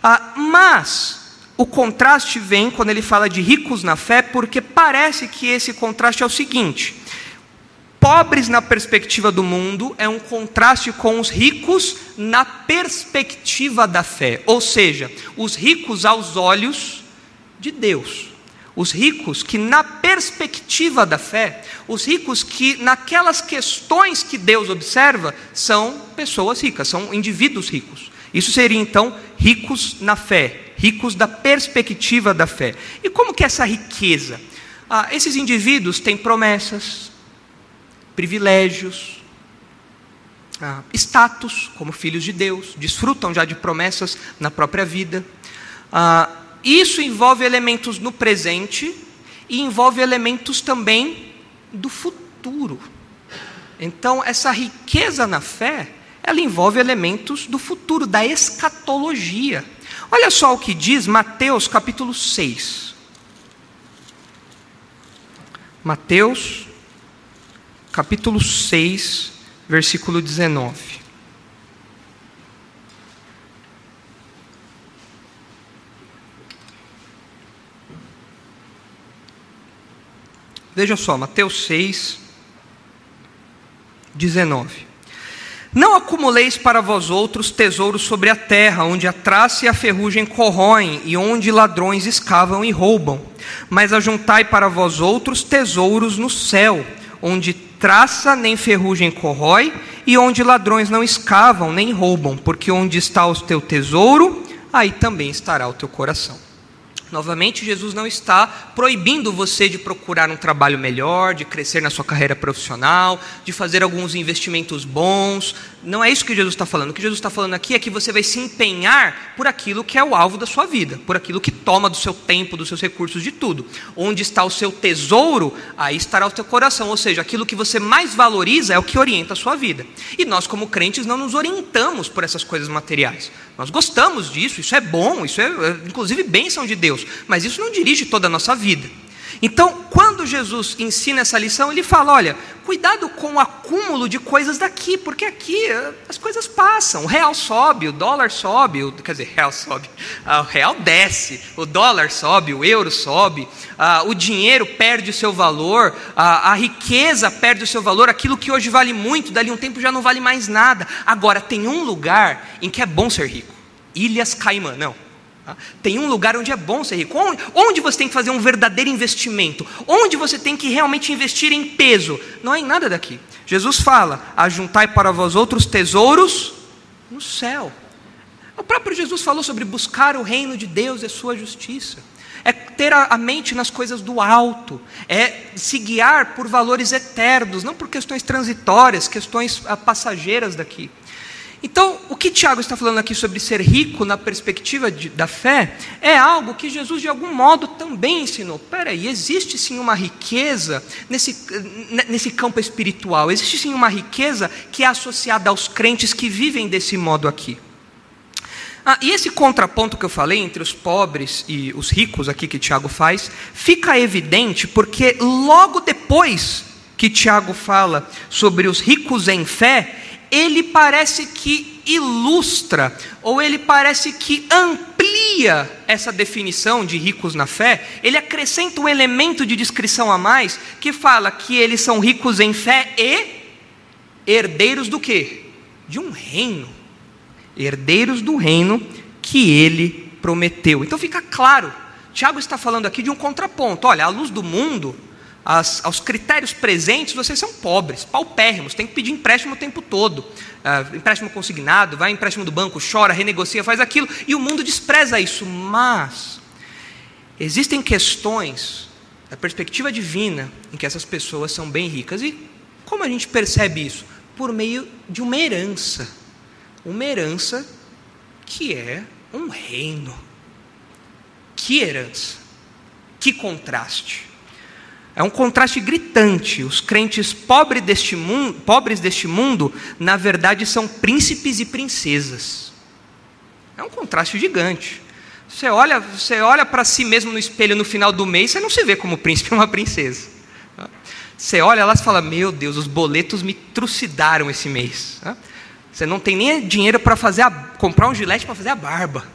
Ah, mas o contraste vem quando ele fala de ricos na fé, porque parece que esse contraste é o seguinte: pobres na perspectiva do mundo é um contraste com os ricos na perspectiva da fé, ou seja, os ricos aos olhos de Deus. Os ricos que, na perspectiva da fé, os ricos que, naquelas questões que Deus observa, são pessoas ricas, são indivíduos ricos. Isso seria então ricos na fé, ricos da perspectiva da fé. E como que é essa riqueza? Ah, esses indivíduos têm promessas, privilégios, ah, status como filhos de Deus, desfrutam já de promessas na própria vida. Ah, isso envolve elementos no presente e envolve elementos também do futuro. Então, essa riqueza na fé, ela envolve elementos do futuro, da escatologia. Olha só o que diz Mateus capítulo 6. Mateus capítulo 6, versículo 19. Veja só, Mateus 6, 19. Não acumuleis para vós outros tesouros sobre a terra, onde a traça e a ferrugem corroem, e onde ladrões escavam e roubam. Mas ajuntai para vós outros tesouros no céu, onde traça nem ferrugem corrói, e onde ladrões não escavam nem roubam, porque onde está o teu tesouro, aí também estará o teu coração. Novamente, Jesus não está proibindo você de procurar um trabalho melhor, de crescer na sua carreira profissional, de fazer alguns investimentos bons. Não é isso que Jesus está falando. O que Jesus está falando aqui é que você vai se empenhar por aquilo que é o alvo da sua vida, por aquilo que toma do seu tempo, dos seus recursos, de tudo. Onde está o seu tesouro, aí estará o teu coração. Ou seja, aquilo que você mais valoriza é o que orienta a sua vida. E nós, como crentes, não nos orientamos por essas coisas materiais. Nós gostamos disso, isso é bom, isso é, inclusive, bênção de Deus. Deus, mas isso não dirige toda a nossa vida. Então, quando Jesus ensina essa lição, ele fala: olha, cuidado com o acúmulo de coisas daqui, porque aqui eh, as coisas passam. O real sobe, o dólar sobe, o, quer dizer, [laughs] real sobe, ah, o real desce, o dólar sobe, o euro sobe, ah, o dinheiro perde o seu valor, a riqueza perde o seu valor, aquilo que hoje vale muito, dali um tempo já não vale mais nada. Agora, tem um lugar em que é bom ser rico: Ilhas Caimã, não. Tá? Tem um lugar onde é bom ser rico, onde, onde, você tem que fazer um verdadeiro investimento, onde você tem que realmente investir em peso. Não é em nada daqui. Jesus fala: ajuntai para vós outros tesouros no céu. O próprio Jesus falou sobre buscar o reino de Deus e a sua justiça. É ter a mente nas coisas do alto, é se guiar por valores eternos, não por questões transitórias, questões ah, passageiras daqui. Então, o que Tiago está falando aqui sobre ser rico na perspectiva de, da fé é algo que Jesus, de algum modo, também ensinou. Peraí, existe sim uma riqueza nesse, nesse campo espiritual, existe sim uma riqueza que é associada aos crentes que vivem desse modo aqui. Ah, e esse contraponto que eu falei entre os pobres e os ricos aqui que Tiago faz, fica evidente porque logo depois que Tiago fala sobre os ricos em fé, ele parece que ilustra, ou ele parece que amplia essa definição de ricos na fé, ele acrescenta um elemento de descrição a mais, que fala que eles são ricos em fé e herdeiros do quê? De um reino. Herdeiros do reino que ele prometeu. Então fica claro, Tiago está falando aqui de um contraponto. Olha, a luz do mundo, aos critérios presentes, vocês são pobres, paupérrimos, tem que pedir empréstimo o tempo todo. Uh, empréstimo consignado, vai empréstimo do banco, chora, renegocia, faz aquilo, e o mundo despreza isso. Mas existem questões da perspectiva divina em que essas pessoas são bem ricas. E como a gente percebe isso? Por meio de uma herança. Uma herança que é um reino. Que herança! Que contraste! É um contraste gritante. Os crentes pobres deste mundo, pobres deste mundo, na verdade, são príncipes e princesas. É um contraste gigante. Você olha, você olha para si mesmo no espelho no final do mês, você não se vê como príncipe ou [laughs] uma princesa. Você olha lá e fala: Meu Deus, os boletos me trucidaram esse mês. Você não tem nem dinheiro para fazer a, comprar um gilete para fazer a barba.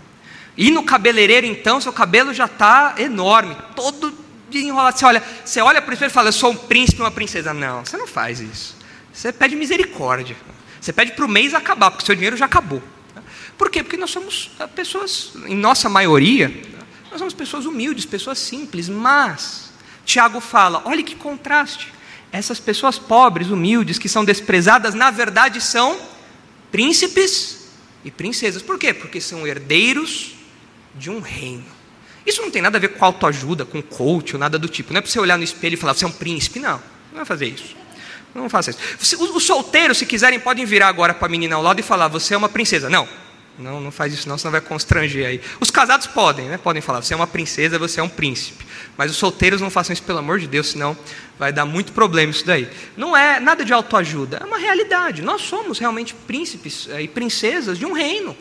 E no cabeleireiro, então, seu cabelo já está enorme, todo enrolado. Você olha, você olha para o espelho e fala: Eu sou um príncipe, uma princesa. Não, você não faz isso. Você pede misericórdia. Você pede para o mês acabar, porque seu dinheiro já acabou. Por quê? Porque nós somos ah, pessoas, em nossa maioria, nós somos pessoas humildes, pessoas simples, mas Tiago fala: olha que contraste. Essas pessoas pobres, humildes, que são desprezadas, na verdade são príncipes e princesas. Por quê? Porque são herdeiros de um reino. Isso não tem nada a ver com autoajuda, com coach ou nada do tipo. Não é para você olhar no espelho e falar, você é um príncipe. Não, não vai fazer isso. Não faça isso. Os solteiros, se quiserem, podem virar agora para a menina ao lado e falar, você é uma princesa. Não, não, não faz isso não, senão vai constranger aí. Os casados podem, né? Podem falar, você é uma princesa, você é um príncipe. Mas os solteiros não façam isso, pelo amor de Deus, senão vai dar muito problema isso daí. Não é nada de autoajuda, é uma realidade. Nós somos realmente príncipes é, e princesas de um reino.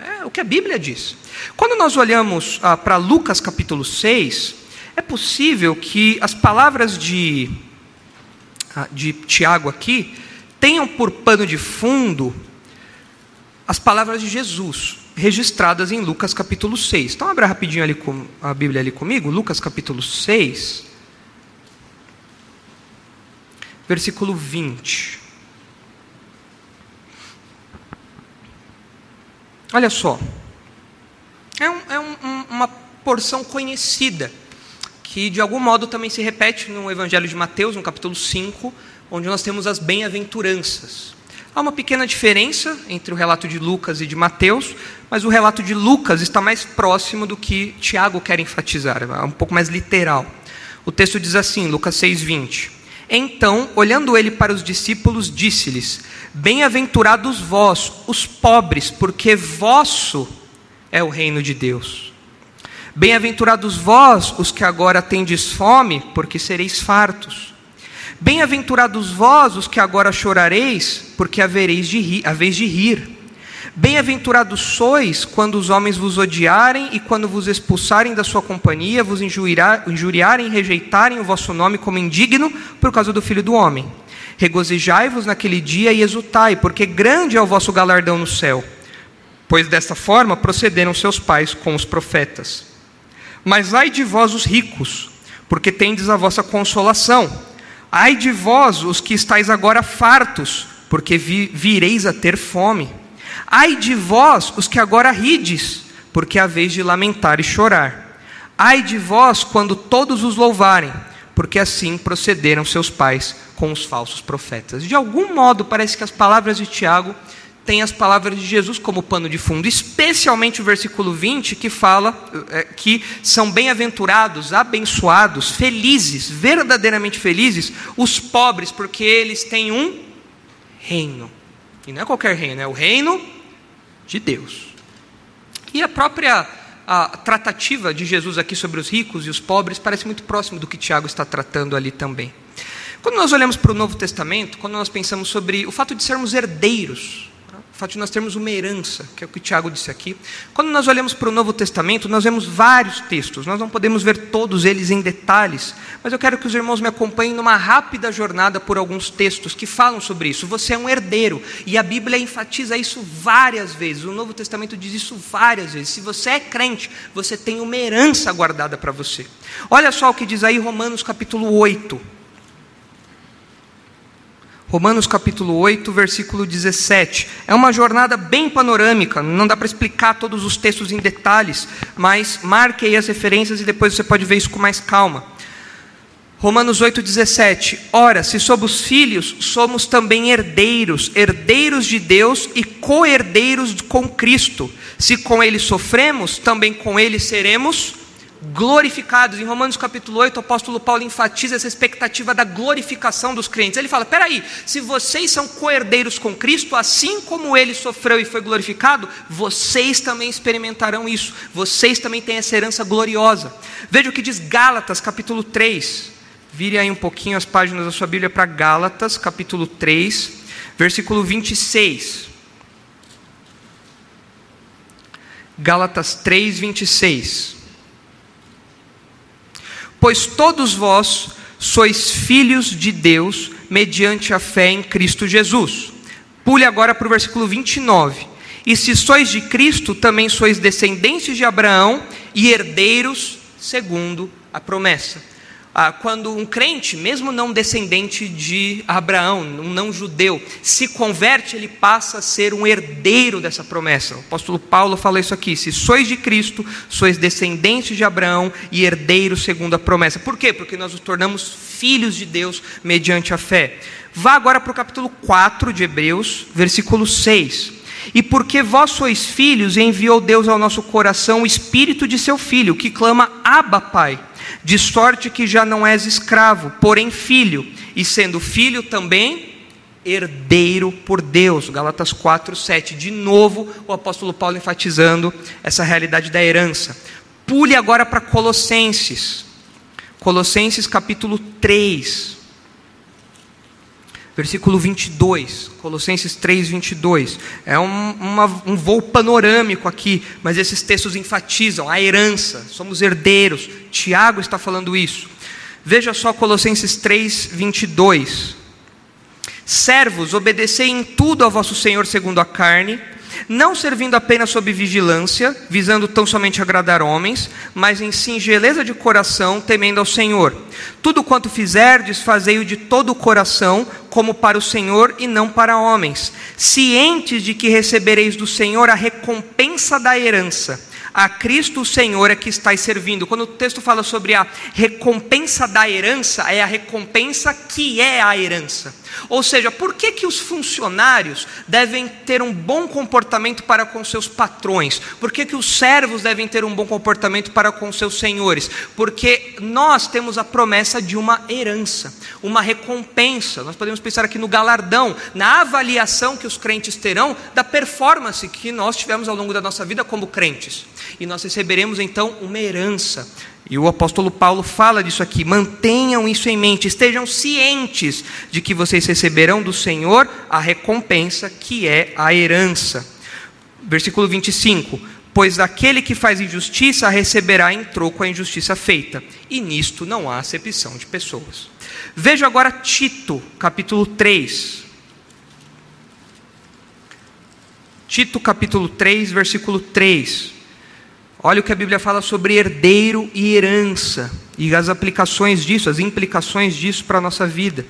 É o que a Bíblia diz. Quando nós olhamos ah, para Lucas capítulo 6, é possível que as palavras de, ah, de Tiago aqui tenham por pano de fundo as palavras de Jesus, registradas em Lucas capítulo 6. Então, abra rapidinho ali com, a Bíblia ali comigo, Lucas capítulo 6, versículo 20. Olha só, é, um, é um, uma porção conhecida, que de algum modo também se repete no Evangelho de Mateus, no capítulo 5, onde nós temos as bem-aventuranças. Há uma pequena diferença entre o relato de Lucas e de Mateus, mas o relato de Lucas está mais próximo do que Tiago quer enfatizar, é um pouco mais literal. O texto diz assim, Lucas 6:20. Então, olhando ele para os discípulos, disse-lhes: Bem-aventurados vós, os pobres, porque vosso é o reino de Deus. Bem-aventurados vós, os que agora tendes fome, porque sereis fartos. Bem-aventurados vós os que agora chorareis, porque havereis de rir, haveis de rir. Bem-aventurados sois quando os homens vos odiarem e quando vos expulsarem da sua companhia, vos injuriarem e rejeitarem o vosso nome como indigno por causa do Filho do Homem. Regozijai-vos naquele dia e exultai, porque grande é o vosso galardão no céu. Pois desta forma procederam seus pais com os profetas. Mas ai de vós os ricos, porque tendes a vossa consolação. Ai de vós, os que estáis agora fartos, porque vi, vireis a ter fome. Ai de vós, os que agora rides, porque a vez de lamentar e chorar. Ai de vós, quando todos os louvarem, porque assim procederam seus pais com os falsos profetas. De algum modo, parece que as palavras de Tiago tem as palavras de Jesus como pano de fundo, especialmente o versículo 20, que fala é, que são bem-aventurados, abençoados, felizes, verdadeiramente felizes, os pobres, porque eles têm um reino. E não é qualquer reino, é o reino de Deus. E a própria a tratativa de Jesus aqui sobre os ricos e os pobres parece muito próximo do que Tiago está tratando ali também. Quando nós olhamos para o Novo Testamento, quando nós pensamos sobre o fato de sermos herdeiros, fato de nós termos uma herança, que é o que o Tiago disse aqui. Quando nós olhamos para o Novo Testamento, nós vemos vários textos, nós não podemos ver todos eles em detalhes, mas eu quero que os irmãos me acompanhem numa rápida jornada por alguns textos que falam sobre isso. Você é um herdeiro, e a Bíblia enfatiza isso várias vezes, o Novo Testamento diz isso várias vezes. Se você é crente, você tem uma herança guardada para você. Olha só o que diz aí Romanos capítulo 8. Romanos capítulo 8, versículo 17. É uma jornada bem panorâmica, não dá para explicar todos os textos em detalhes, mas marque aí as referências e depois você pode ver isso com mais calma. Romanos 17. Ora, se somos filhos, somos também herdeiros, herdeiros de Deus e co-herdeiros com Cristo. Se com ele sofremos, também com ele seremos glorificados. Em Romanos capítulo 8, o apóstolo Paulo enfatiza essa expectativa da glorificação dos crentes. Ele fala: peraí, se vocês são coerdeiros com Cristo, assim como ele sofreu e foi glorificado, vocês também experimentarão isso, vocês também têm essa herança gloriosa. Veja o que diz Gálatas capítulo 3. Vire aí um pouquinho as páginas da sua Bíblia para Gálatas, capítulo 3, versículo 26. Gálatas 3, 26. Pois todos vós sois filhos de Deus mediante a fé em Cristo Jesus. Pule agora para o versículo 29. E se sois de Cristo, também sois descendentes de Abraão e herdeiros segundo a promessa quando um crente, mesmo não descendente de Abraão, um não judeu, se converte, ele passa a ser um herdeiro dessa promessa. O apóstolo Paulo fala isso aqui: se sois de Cristo, sois descendentes de Abraão e herdeiros segundo a promessa. Por quê? Porque nós nos tornamos filhos de Deus mediante a fé. Vá agora para o capítulo 4 de Hebreus, versículo 6. E porque vós sois filhos, enviou Deus ao nosso coração o espírito de seu filho, que clama: Abba, Pai de sorte que já não és escravo, porém filho, e sendo filho também herdeiro por Deus. Galatas 4, 7. De novo, o apóstolo Paulo enfatizando essa realidade da herança. Pule agora para Colossenses. Colossenses capítulo 3 versículo 22, Colossenses 3, 22. É um, uma, um voo panorâmico aqui, mas esses textos enfatizam a herança, somos herdeiros. Tiago está falando isso. Veja só Colossenses 3, 22. Servos, obedecei em tudo ao vosso Senhor segundo a carne não servindo apenas sob vigilância, visando tão somente agradar homens, mas em singeleza de coração, temendo ao Senhor. Tudo quanto fizerdes, fazei-o de todo o coração, como para o Senhor e não para homens, cientes de que recebereis do Senhor a recompensa da herança a Cristo o Senhor é que estáis servindo. Quando o texto fala sobre a recompensa da herança, é a recompensa que é a herança. Ou seja, por que, que os funcionários devem ter um bom comportamento para com seus patrões? Por que, que os servos devem ter um bom comportamento para com seus senhores? Porque nós temos a promessa de uma herança, uma recompensa. Nós podemos pensar aqui no galardão, na avaliação que os crentes terão da performance que nós tivemos ao longo da nossa vida como crentes e nós receberemos então uma herança. E o apóstolo Paulo fala disso aqui. Mantenham isso em mente, estejam cientes de que vocês receberão do Senhor a recompensa que é a herança. Versículo 25: Pois aquele que faz injustiça receberá em troco a injustiça feita, e nisto não há acepção de pessoas. Veja agora Tito, capítulo 3. Tito, capítulo 3, versículo 3. Olha o que a Bíblia fala sobre herdeiro e herança e as aplicações disso, as implicações disso para a nossa vida.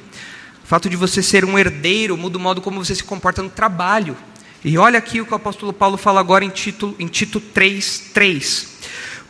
O fato de você ser um herdeiro muda o modo como você se comporta no trabalho. E olha aqui o que o apóstolo Paulo fala agora em Tito, em Tito 3, 3.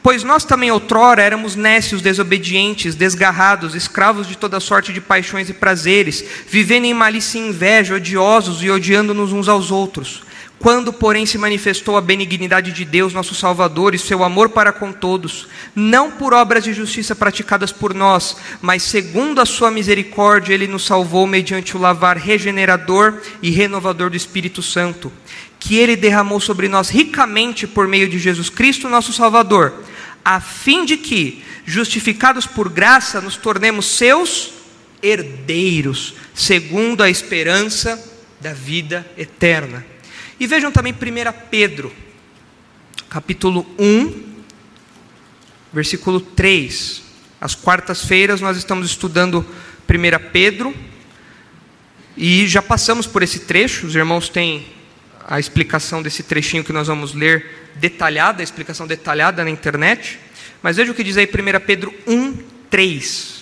Pois nós também outrora éramos nécios, desobedientes, desgarrados, escravos de toda sorte de paixões e prazeres, vivendo em malícia e inveja, odiosos e odiando-nos uns aos outros. Quando, porém, se manifestou a benignidade de Deus, nosso Salvador, e seu amor para com todos, não por obras de justiça praticadas por nós, mas segundo a sua misericórdia, ele nos salvou mediante o lavar regenerador e renovador do Espírito Santo, que ele derramou sobre nós ricamente por meio de Jesus Cristo, nosso Salvador, a fim de que, justificados por graça, nos tornemos seus herdeiros, segundo a esperança da vida eterna. E vejam também 1 Pedro, capítulo 1, versículo 3. Às quartas-feiras nós estamos estudando 1 Pedro e já passamos por esse trecho, os irmãos têm a explicação desse trechinho que nós vamos ler detalhada, a explicação detalhada na internet. Mas veja o que diz aí 1 Pedro 1, 3.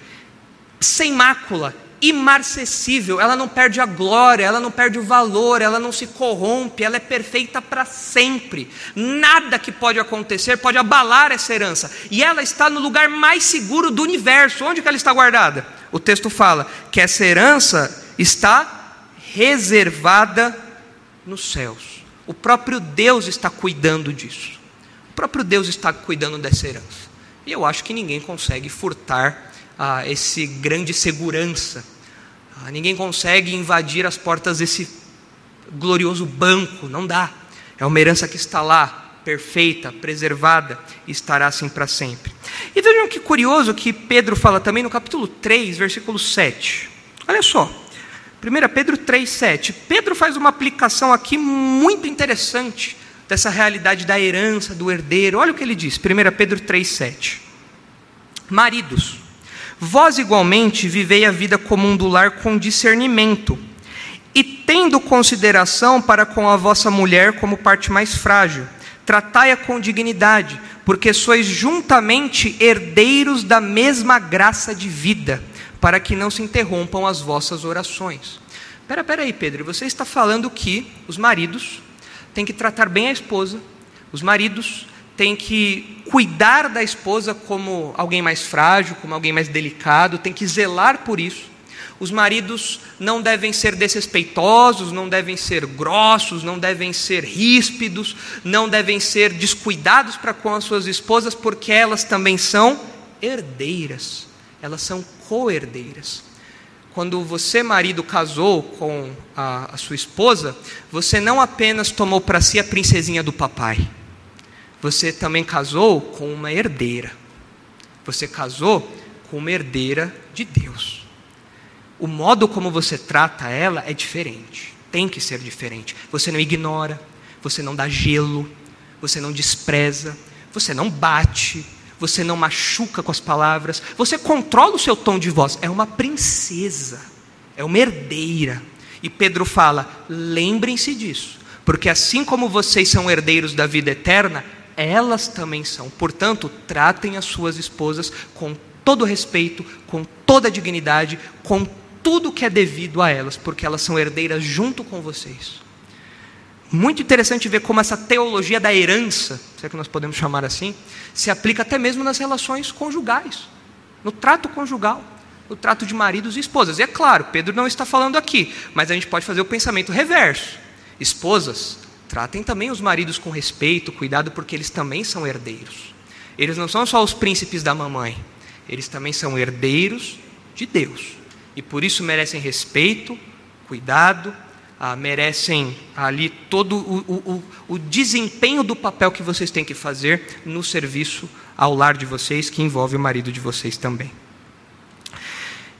sem mácula, imarcessível, ela não perde a glória, ela não perde o valor, ela não se corrompe, ela é perfeita para sempre. Nada que pode acontecer pode abalar essa herança. E ela está no lugar mais seguro do universo. Onde que ela está guardada? o texto fala que essa herança está reservada nos céus. O próprio Deus está cuidando disso. O próprio Deus está cuidando dessa herança. E eu acho que ninguém consegue furtar ah, esse grande segurança. Ah, ninguém consegue invadir as portas desse glorioso banco. Não dá. É uma herança que está lá, perfeita, preservada, e estará assim para sempre. E vejam que curioso que Pedro fala também no capítulo 3, versículo 7. Olha só. 1 Pedro 3, 7. Pedro faz uma aplicação aqui muito interessante dessa realidade da herança, do herdeiro. Olha o que ele diz, 1 Pedro 3, 7. Maridos, vós igualmente vivei a vida comum do lar com discernimento, e tendo consideração para com a vossa mulher como parte mais frágil, tratai-a com dignidade, porque sois juntamente herdeiros da mesma graça de vida, para que não se interrompam as vossas orações. Espera, espera aí, Pedro, você está falando que os maridos tem que tratar bem a esposa, os maridos têm que cuidar da esposa como alguém mais frágil, como alguém mais delicado, tem que zelar por isso. Os maridos não devem ser desrespeitosos, não devem ser grossos, não devem ser ríspidos, não devem ser descuidados para com as suas esposas, porque elas também são herdeiras, elas são co-herdeiras. Quando você, marido, casou com a, a sua esposa, você não apenas tomou para si a princesinha do papai, você também casou com uma herdeira. Você casou com uma herdeira de Deus. O modo como você trata ela é diferente, tem que ser diferente. Você não ignora, você não dá gelo, você não despreza, você não bate, você não machuca com as palavras, você controla o seu tom de voz. É uma princesa, é uma herdeira. E Pedro fala: lembrem-se disso, porque assim como vocês são herdeiros da vida eterna, elas também são. Portanto, tratem as suas esposas com todo respeito, com toda dignidade, com tudo que é devido a elas, porque elas são herdeiras junto com vocês. Muito interessante ver como essa teologia da herança, se é que nós podemos chamar assim, se aplica até mesmo nas relações conjugais, no trato conjugal, no trato de maridos e esposas. E é claro, Pedro não está falando aqui, mas a gente pode fazer o pensamento reverso. Esposas, tratem também os maridos com respeito, cuidado, porque eles também são herdeiros. Eles não são só os príncipes da mamãe, eles também são herdeiros de Deus. E por isso merecem respeito, cuidado ah, merecem ali todo o, o, o desempenho do papel que vocês têm que fazer no serviço ao lar de vocês, que envolve o marido de vocês também.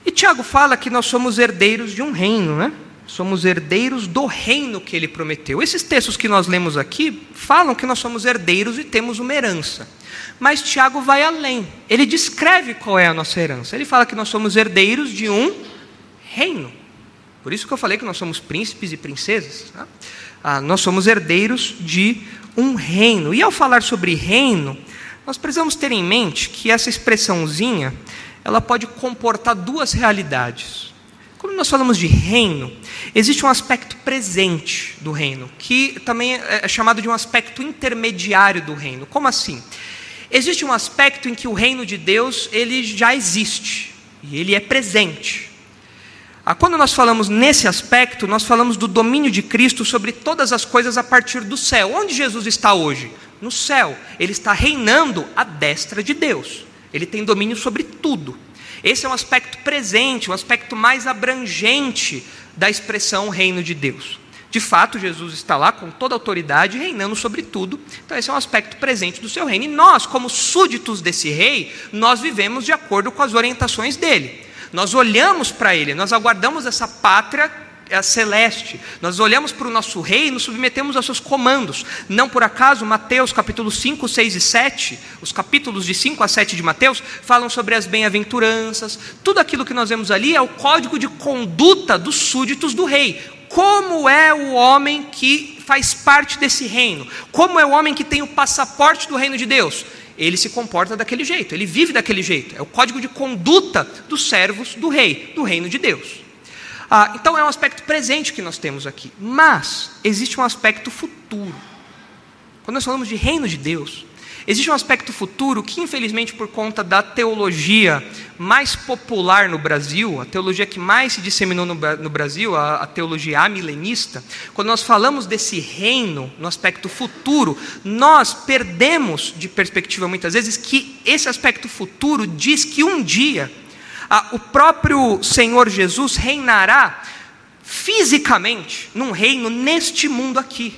E Tiago fala que nós somos herdeiros de um reino, né? Somos herdeiros do reino que ele prometeu. Esses textos que nós lemos aqui falam que nós somos herdeiros e temos uma herança. Mas Tiago vai além. Ele descreve qual é a nossa herança. Ele fala que nós somos herdeiros de um reino. Por isso que eu falei que nós somos príncipes e princesas. Tá? Ah, nós somos herdeiros de um reino. E ao falar sobre reino, nós precisamos ter em mente que essa expressãozinha ela pode comportar duas realidades. Quando nós falamos de reino, existe um aspecto presente do reino, que também é chamado de um aspecto intermediário do reino. Como assim? Existe um aspecto em que o reino de Deus ele já existe e ele é presente. Ah, quando nós falamos nesse aspecto, nós falamos do domínio de Cristo sobre todas as coisas a partir do céu. Onde Jesus está hoje? No céu. Ele está reinando à destra de Deus. Ele tem domínio sobre tudo. Esse é um aspecto presente, um aspecto mais abrangente da expressão reino de Deus. De fato, Jesus está lá com toda a autoridade, reinando sobre tudo. Então, esse é um aspecto presente do seu reino. E nós, como súditos desse rei, nós vivemos de acordo com as orientações dele. Nós olhamos para Ele, nós aguardamos essa pátria é celeste. Nós olhamos para o nosso rei e nos submetemos aos seus comandos. Não por acaso, Mateus capítulo 5, 6 e 7, os capítulos de 5 a 7 de Mateus, falam sobre as bem-aventuranças. Tudo aquilo que nós vemos ali é o código de conduta dos súditos do rei. Como é o homem que faz parte desse reino? Como é o homem que tem o passaporte do reino de Deus? ele se comporta daquele jeito, ele vive daquele jeito. É o código de conduta dos servos do rei, do reino de Deus. Ah, então é um aspecto presente que nós temos aqui, mas existe um aspecto futuro. Quando nós falamos de reino de Deus, Existe um aspecto futuro que, infelizmente, por conta da teologia mais popular no Brasil, a teologia que mais se disseminou no, no Brasil, a, a, teologia amilenista, quando nós falamos desse reino no aspecto futuro, nós perdemos de perspectiva muitas vezes que esse aspecto futuro diz que um dia a, o próprio Senhor Jesus reinará fisicamente num reino neste mundo aqui.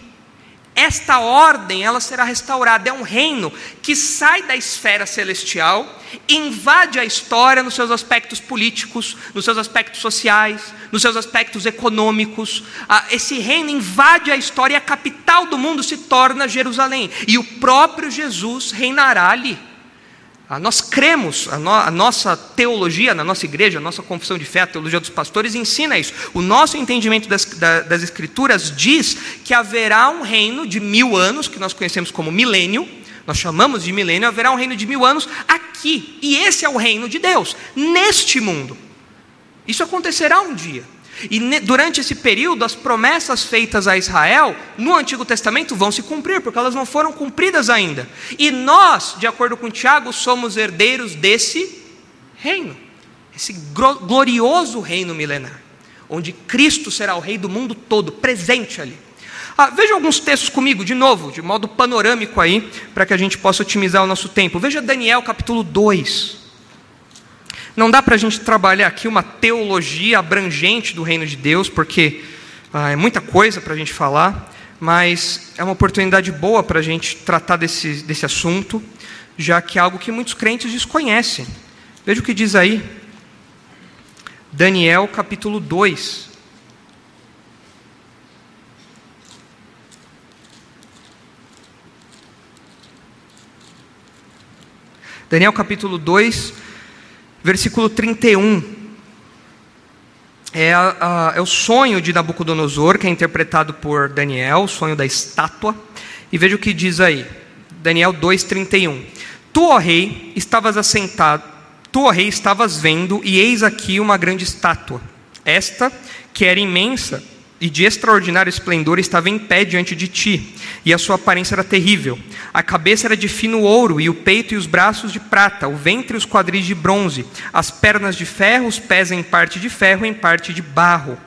Esta ordem, ela será restaurada. É um reino que sai da esfera celestial, invade a história nos seus aspectos políticos, nos seus aspectos sociais, nos seus aspectos econômicos. Ah, esse reino invade a história e a capital do mundo se torna Jerusalém. E o próprio Jesus reinará ali. Ah, nós cremos, a, no, a, nossa teologia, na nossa igreja, a nossa confissão de fé, a teologia dos pastores ensina isso. O nosso entendimento das, da, das Escrituras diz que haverá um reino de mil anos, que nós conhecemos como milênio, nós chamamos de milênio, haverá um reino de mil anos aqui, e esse é o reino de Deus, neste mundo. Isso acontecerá um dia. E durante esse período, as promessas feitas a Israel no Antigo Testamento vão se cumprir, porque elas não foram cumpridas ainda. E nós, de acordo com Tiago, somos herdeiros desse reino, esse glorioso reino milenar, onde Cristo será o rei do mundo todo, presente ali. Ah, veja alguns textos comigo, de novo, de modo panorâmico aí, para que a gente possa otimizar o nosso tempo. Veja Daniel capítulo 2. Não dá para a gente trabalhar aqui uma teologia abrangente do reino de Deus, porque ah, é muita coisa para a gente falar, mas é uma oportunidade boa para a gente tratar desse, desse assunto, já que é algo que muitos crentes desconhecem. Veja o que diz aí, Daniel capítulo 2. Daniel capítulo 2, versículo 31. É, a, é, o sonho de Nabucodonosor, que é interpretado por Daniel, o sonho da estátua. E veja o que diz aí, Daniel 2,31. Tu, ó rei, estavas assentado, tu, ó rei, estavas vendo, e eis aqui uma grande estátua. Esta, que era imensa, e de extraordinário esplendor estava em pé diante de ti, e a sua aparência era terrível. A cabeça era de fino ouro, e o peito e os braços de prata, o ventre e os quadris de bronze, as pernas de ferro, os pés em parte de ferro, em parte de barro.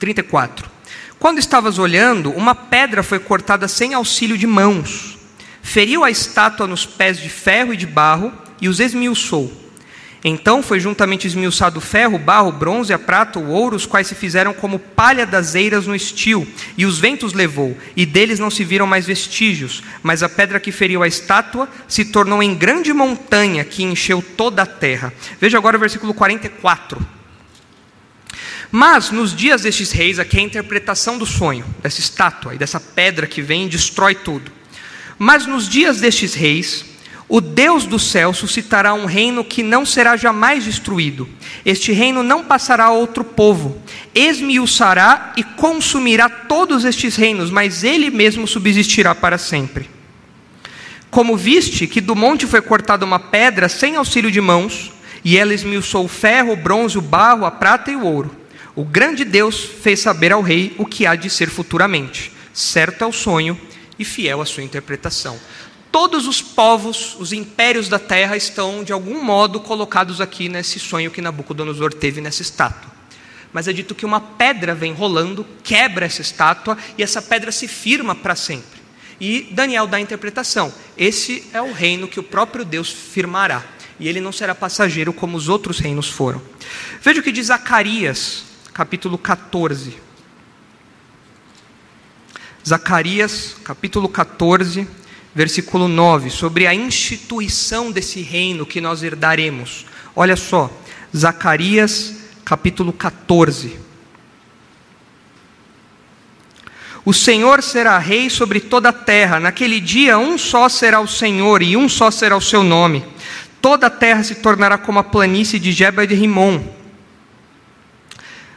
34. Quando estavas olhando, uma pedra foi cortada sem auxílio de mãos, feriu a estátua nos pés de ferro e de barro, e os esmiuçou então foi juntamente esmiuçado o ferro, o barro, o bronze, a prata, o ouro, os quais se fizeram como palha das eiras no estio, e os ventos levou, e deles não se viram mais vestígios, mas a pedra que feriu a estátua se tornou em grande montanha que encheu toda a terra. Veja agora o versículo 44. Mas nos dias destes reis, aqui é a interpretação do sonho, dessa estátua e dessa pedra que vem e destrói tudo. Mas nos dias destes reis, o Deus do céu suscitará um reino que não será jamais destruído. Este reino não passará a outro povo. Esmiuçará e consumirá todos estes reinos, mas ele mesmo subsistirá para sempre. Como viste que do monte foi cortada uma pedra sem auxílio de mãos, e ela esmiuçou o ferro, o bronze, o barro, a prata e o ouro. O grande Deus fez saber ao rei o que há de ser futuramente. Certo é o sonho e fiel à sua interpretação todos os povos, os impérios da terra estão de algum modo colocados aqui nesse sonho que Nabucodonosor teve nessa estátua. Mas é dito que uma pedra vem rolando, quebra essa estátua e essa pedra se firma para sempre. E Daniel dá a interpretação: esse é o reino que o próprio Deus firmará, e ele não será passageiro como os outros reinos foram. Veja o que diz Zacarias, capítulo 14. Zacarias, capítulo 14 versículo 9, sobre a instituição desse reino que nós herdaremos. Olha só, Zacarias, capítulo 14. O Senhor será rei sobre toda a terra. Naquele dia, um só será o Senhor e um só será o seu nome. Toda a terra se tornará como a planície de Jeba de Rimon,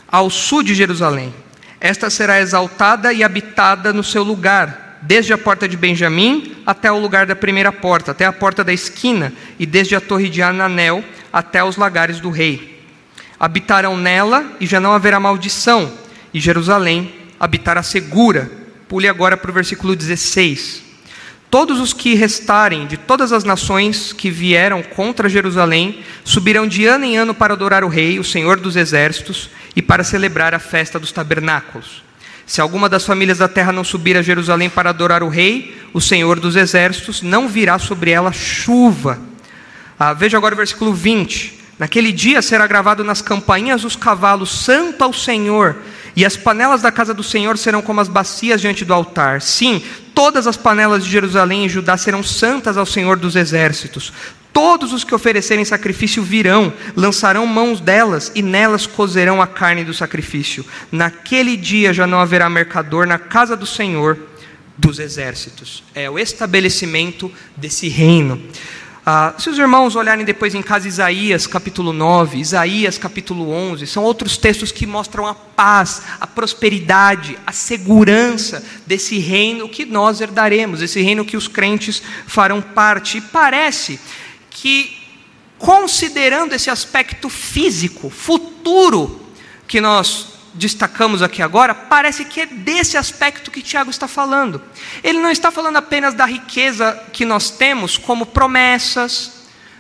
ao sul de Jerusalém. Esta será exaltada e habitada no seu lugar desde a porta de Benjamim até o lugar da primeira porta, até a porta da esquina, e desde a torre de Ananel até os lagares do rei. Habitarão nela e já não haverá maldição, e Jerusalém habitará segura. Pule agora para o versículo 16. Todos os que restarem de todas as nações que vieram contra Jerusalém subirão de ano em ano para adorar o Rei, o Senhor dos Exércitos, e para celebrar a festa dos tabernáculos. Se alguma das famílias da terra não subir a Jerusalém para adorar o Rei, o Senhor dos Exércitos, não virá sobre ela chuva. Ah, veja agora o versículo 20. Naquele dia será gravado nas campainhas dos cavalos: Santo ao Senhor. E as panelas da casa do Senhor serão como as bacias diante do altar. Sim, todas as panelas de Jerusalém e Judá serão santas ao Senhor dos exércitos. Todos os que oferecerem sacrifício virão, lançarão mãos delas e nelas cozerão a carne do sacrifício. Naquele dia já não haverá mercador na casa do Senhor dos exércitos. É o estabelecimento desse reino. Ah, se os irmãos olharem depois em casa Isaías capítulo 9, Isaías capítulo 11, são outros textos que mostram a paz, a prosperidade, a segurança desse reino que nós herdaremos, esse reino que os crentes farão parte. E parece que, considerando esse aspecto físico, futuro, que nós destacamos aqui agora, parece que é desse aspecto que Tiago está falando. Ele não está falando apenas da riqueza que nós temos como promessas,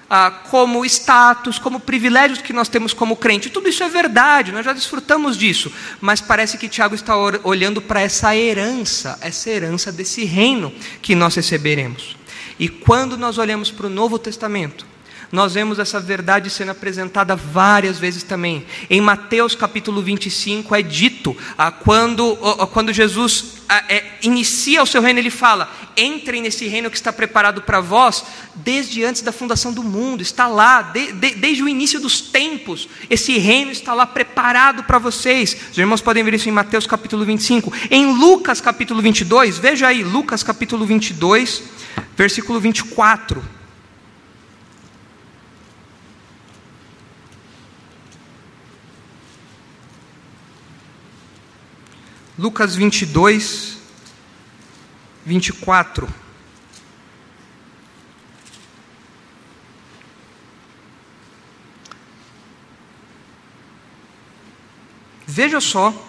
ah, como status, como privilégios que nós temos como crente. Tudo isso é verdade, nós já desfrutamos disso. Mas parece que Tiago está olhando para essa herança, essa herança desse reino que nós receberemos. E quando nós olhamos para o Novo Testamento, nós vemos essa verdade sendo apresentada várias vezes também. Em Mateus capítulo 25 é dito, ah, quando, quando Jesus ah, é, inicia o seu reino, ele fala: entrem nesse reino que está preparado para vós desde antes da fundação do mundo, está lá, de, de, desde o início dos tempos, esse reino está lá preparado para vocês. Os irmãos podem ver isso em Mateus capítulo 25. Em Lucas capítulo 22, veja aí, Lucas capítulo 22, versículo 24. Lucas 22, 24. Veja só,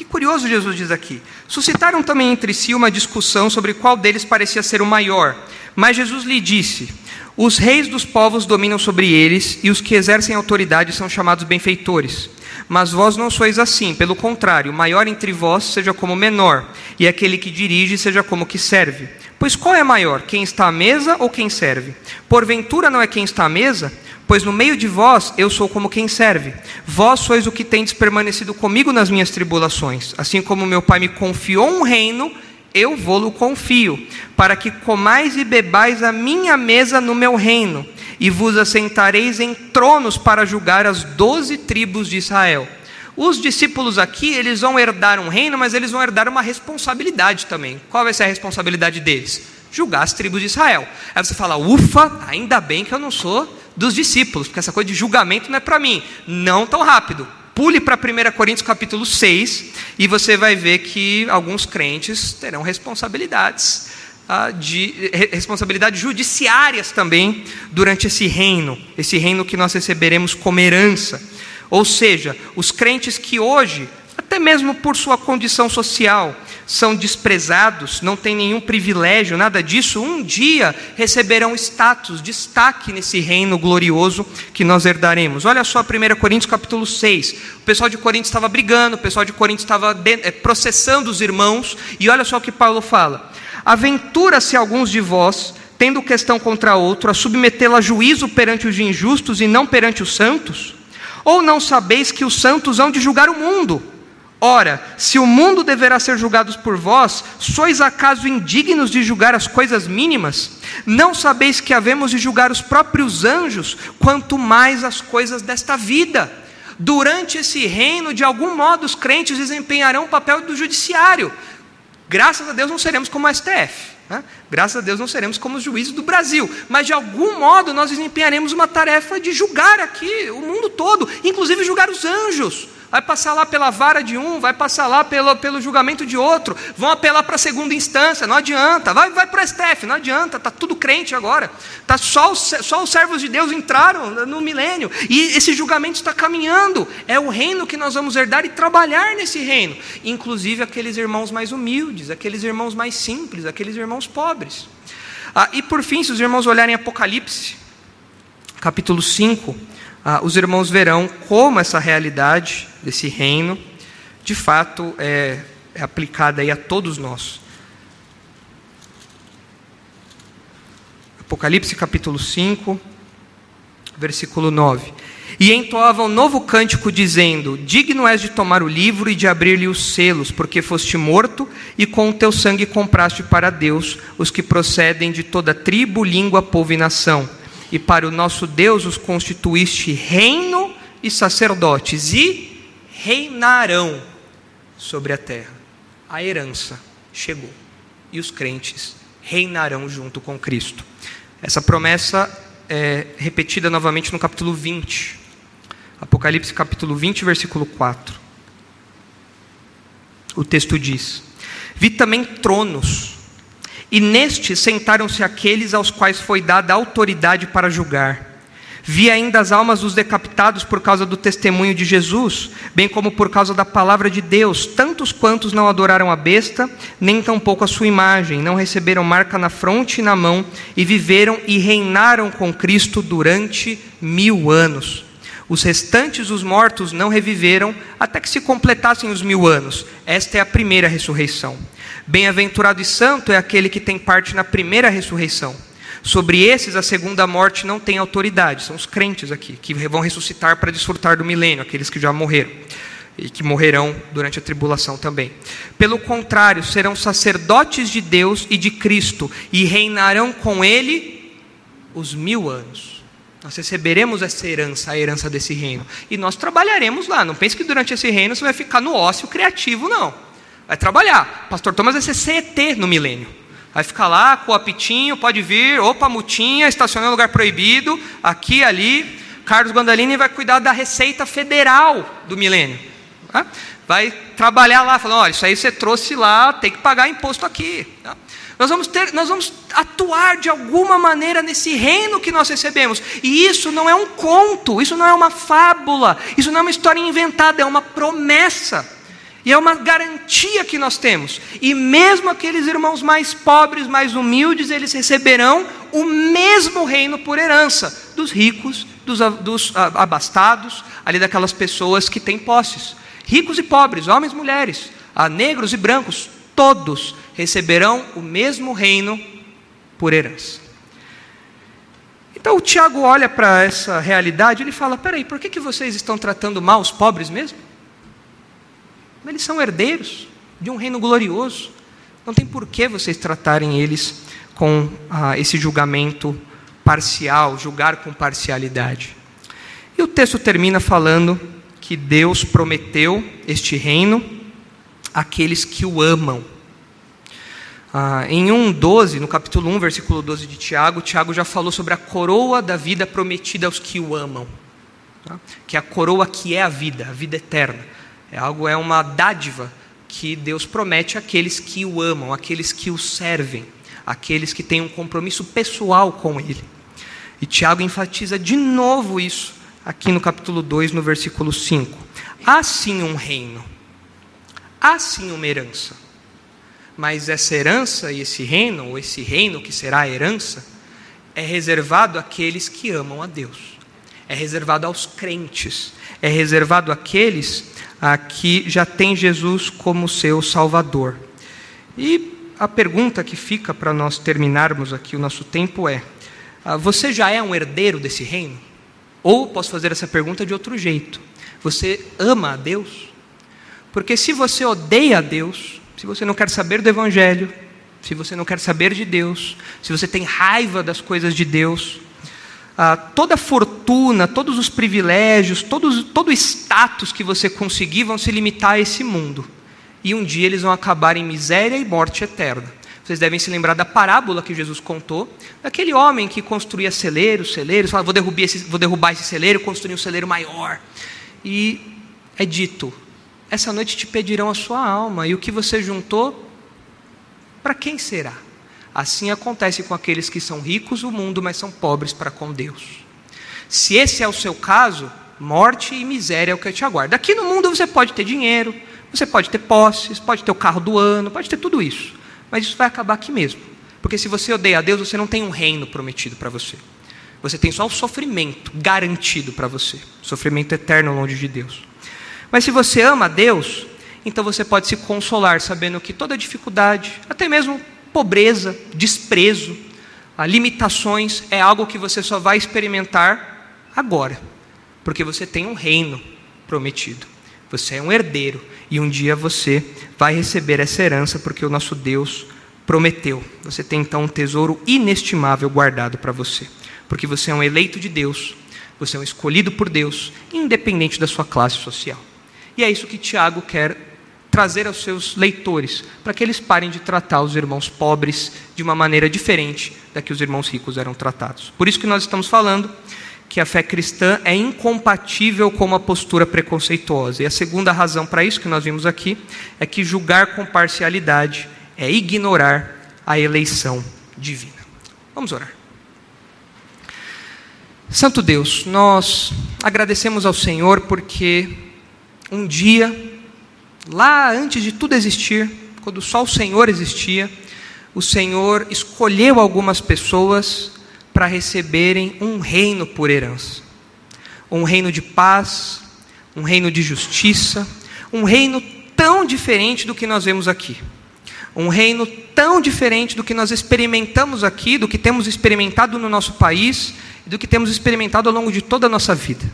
que curioso Jesus diz aqui. Suscitaram também entre si uma discussão sobre qual deles parecia ser o maior. Mas Jesus lhe disse: Os reis dos povos dominam sobre eles, e os que exercem autoridade são chamados benfeitores. Mas vós não sois assim, pelo contrário, maior entre vós seja como menor, e aquele que dirige seja como que serve. Pois qual é maior, quem está à mesa ou quem serve? Porventura não é quem está à mesa? Pois no meio de vós eu sou como quem serve. Vós sois o que tendes permanecido comigo nas minhas tribulações. Assim como meu Pai me confiou um reino, eu vou-lo confio, para que comais e bebais a minha mesa no meu reino e vos assentareis em tronos para julgar as doze tribos de Israel. Os discípulos aqui, eles vão herdar um reino, mas eles vão herdar uma responsabilidade também. Qual vai ser a responsabilidade deles? Julgar as tribos de Israel. Aí você fala, ufa, ainda bem que eu não sou dos discípulos, porque essa coisa de julgamento não é para mim. Não tão rápido. Pule para 1 Coríntios capítulo 6 e você vai ver que alguns crentes terão responsabilidades de responsabilidades judiciárias também durante esse reino, esse reino que nós receberemos como herança. Ou seja, os crentes que hoje, até mesmo por sua condição social, são desprezados, não têm nenhum privilégio, nada disso, um dia receberão status, destaque nesse reino glorioso que nós herdaremos. Olha só 1 Coríntios capítulo 6. O pessoal de Coríntios estava brigando, o pessoal de Coríntios estava eh, processando os irmãos, e olha só o que Paulo fala. Aventura-se alguns de vós, tendo questão contra outro, a submetê-la a juízo perante os injustos e não perante os santos? Ou não sabeis que os santos hão de julgar o mundo? Ora, se o mundo deverá ser julgado por vós, sois acaso indignos de julgar as coisas mínimas? Não sabeis que havemos de julgar os próprios anjos, quanto mais as coisas desta vida? Durante esse reino, de algum modo, os crentes desempenharão o papel do judiciário, Graças a Deus não seremos como a STF. Né? Graças a Deus não seremos como os juízes do Brasil. Mas de algum modo nós desempenharemos uma tarefa de julgar aqui o mundo todo, inclusive julgar os anjos vai passar lá pela vara de um, vai passar lá pelo, pelo julgamento de outro, vão apelar para a segunda instância, não adianta, vai, vai para a STF, não adianta, está tudo crente agora, tá só, os, só os servos de Deus entraram no milênio, e esse julgamento está caminhando, é o reino que nós vamos herdar e trabalhar nesse reino, inclusive aqueles irmãos mais humildes, aqueles irmãos mais simples, aqueles irmãos pobres. Ah, e por fim, se os irmãos olharem Apocalipse, capítulo 5, ah, os irmãos verão como essa realidade desse reino, de fato, é, é aplicada aí a todos nós. Apocalipse capítulo 5, versículo 9. E entoavam um novo cântico, dizendo: Digno és de tomar o livro e de abrir-lhe os selos, porque foste morto, e com o teu sangue compraste para Deus os que procedem de toda tribo, língua, povo e nação. E para o nosso Deus os constituíste reino e sacerdotes, e reinarão sobre a terra. A herança chegou, e os crentes reinarão junto com Cristo. Essa promessa é repetida novamente no capítulo 20. Apocalipse capítulo 20, versículo 4. O texto diz: Vi também tronos, e nestes sentaram-se aqueles aos quais foi dada autoridade para julgar Vi ainda as almas dos decapitados por causa do testemunho de Jesus, bem como por causa da palavra de Deus, tantos quantos não adoraram a besta, nem tampouco a sua imagem, não receberam marca na fronte e na mão, e viveram e reinaram com Cristo durante mil anos. Os restantes dos mortos não reviveram até que se completassem os mil anos. Esta é a primeira ressurreição. Bem-aventurado e santo é aquele que tem parte na primeira ressurreição. Sobre esses, a segunda morte não tem autoridade, são os crentes aqui, que vão ressuscitar para desfrutar do milênio, aqueles que já morreram e que morrerão durante a tribulação também. Pelo contrário, serão sacerdotes de Deus e de Cristo e reinarão com Ele os mil anos. Nós receberemos essa herança, a herança desse reino, e nós trabalharemos lá. Não pense que durante esse reino você vai ficar no ócio criativo, não. Vai trabalhar. Pastor Thomas vai ser CET no milênio. Vai ficar lá com o apitinho, pode vir, opa, mutinha, estacionar em lugar proibido, aqui, ali. Carlos Gandalini vai cuidar da Receita Federal do milênio. Vai trabalhar lá, falando: olha, isso aí você trouxe lá, tem que pagar imposto aqui. Nós vamos, ter, nós vamos atuar de alguma maneira nesse reino que nós recebemos. E isso não é um conto, isso não é uma fábula, isso não é uma história inventada, é uma promessa. E é uma garantia que nós temos. E mesmo aqueles irmãos mais pobres, mais humildes, eles receberão o mesmo reino por herança dos ricos, dos, dos abastados, ali daquelas pessoas que têm posses. Ricos e pobres, homens e mulheres, negros e brancos, todos receberão o mesmo reino por herança. Então o Tiago olha para essa realidade e ele fala: peraí, por que, que vocês estão tratando mal os pobres mesmo? Eles são herdeiros de um reino glorioso. Não tem por que vocês tratarem eles com ah, esse julgamento parcial, julgar com parcialidade. E o texto termina falando que Deus prometeu este reino àqueles que o amam. Ah, em 1,12, no capítulo 1, versículo 12 de Tiago, Tiago já falou sobre a coroa da vida prometida aos que o amam. Tá? Que é a coroa que é a vida, a vida eterna. É algo, é uma dádiva que Deus promete àqueles que o amam, àqueles que o servem, àqueles que têm um compromisso pessoal com Ele. E Tiago enfatiza de novo isso aqui no capítulo 2, no versículo 5. Há sim um reino, há sim uma herança, mas essa herança e esse reino, ou esse reino que será a herança, é reservado àqueles que amam a Deus, é reservado aos crentes, é reservado àqueles que já tem Jesus como seu Salvador. E a pergunta que fica para nós terminarmos aqui o nosso tempo é: ah, você já é um herdeiro desse reino? Ou posso fazer essa pergunta de outro jeito: você ama a Deus? Porque se você odeia a Deus, se você não quer saber do Evangelho, se você não quer saber de Deus, se você tem raiva das coisas de Deus, ah, toda fortuna, todos os privilégios, todos, todo o status que você conseguir vão se limitar a esse mundo. E um dia eles vão acabar em miséria e morte eterna. Vocês devem se lembrar da parábola que Jesus contou, daquele homem que construía celeiros, celeiros, falava, vou derrubar esse, vou derrubar esse celeiro, construir um celeiro maior. E é dito, essa noite te pedirão a sua alma, e o que você juntou, para quem será? Assim acontece com aqueles que são ricos no mundo, mas são pobres para com Deus. Se esse é o seu caso, morte e miséria é o que te aguarda. Aqui no mundo você pode ter dinheiro, você pode ter posses, pode ter o carro do ano, pode ter tudo isso. Mas isso vai acabar aqui mesmo. Porque se você odeia a Deus, você não tem um reino prometido para você. Você tem só o sofrimento garantido para você. Sofrimento eterno longe de Deus. Mas se você ama a Deus, então você pode se consolar sabendo que toda dificuldade, até mesmo pobreza, desprezo, limitações, é algo que você só vai experimentar agora, porque você tem um reino prometido. Você é um herdeiro e um dia você vai receber essa herança porque o nosso Deus prometeu. Você tem então um tesouro inestimável guardado para você, porque você é um eleito de Deus, você é um escolhido por Deus, independente da sua classe social. E é isso que Tiago quer trazer aos seus leitores, para que eles parem de tratar os irmãos pobres de uma maneira diferente da que os irmãos ricos eram tratados. Por isso que nós estamos falando que a fé cristã é incompatível com uma postura preconceituosa. E a segunda razão para isso que nós vimos aqui é que julgar com parcialidade é ignorar a eleição divina. Vamos orar. Santo Deus, nós agradecemos ao Senhor porque um dia, lá antes de tudo existir, quando só o Senhor existia, o Senhor escolheu algumas pessoas para receberem um reino por herança. Um reino de paz, um reino de justiça, um reino tão diferente do que nós vemos aqui. Um reino tão diferente do que nós experimentamos aqui, do que temos experimentado no nosso país e do que temos experimentado ao longo de toda a nossa vida.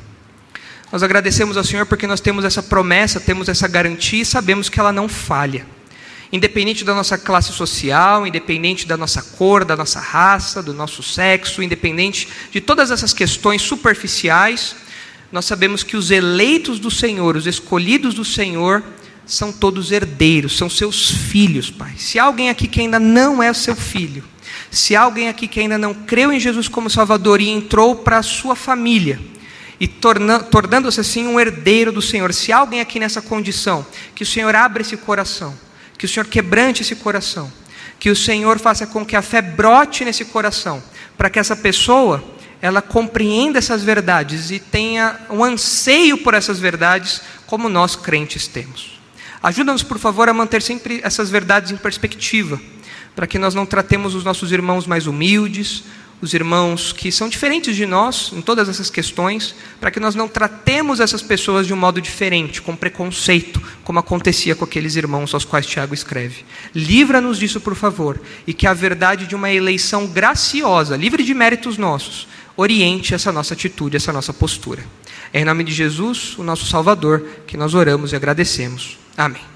Nós agradecemos ao Senhor porque nós temos essa promessa, temos essa garantia e sabemos que ela não falha independente da nossa classe social, independente da nossa cor, da nossa raça, do nosso sexo, independente de todas essas questões superficiais, nós sabemos que os eleitos do Senhor, os escolhidos do Senhor, são todos herdeiros, são seus filhos, Pai. Se há alguém aqui que ainda não é seu filho, se há alguém aqui que ainda não creu em Jesus como Salvador e entrou para a sua família, e tornando-se assim um herdeiro do Senhor, se alguém aqui nessa condição, que o Senhor abra esse coração que o Senhor quebrante esse coração, que o Senhor faça com que a fé brote nesse coração, para que essa pessoa ela compreenda essas verdades e tenha um anseio por essas verdades, como nós crentes temos. Ajuda-nos, por favor, a manter sempre essas verdades em perspectiva, para que nós não tratemos os nossos irmãos mais humildes, os irmãos que são diferentes de nós em todas essas questões, para que nós não tratemos essas pessoas de um modo diferente, com preconceito, como acontecia com aqueles irmãos aos quais Tiago escreve. Livra-nos disso, por favor, e que a verdade de uma eleição graciosa, livre de méritos nossos, oriente essa nossa atitude, essa nossa postura. É em nome de Jesus, o nosso Salvador, que nós oramos e agradecemos. Amém.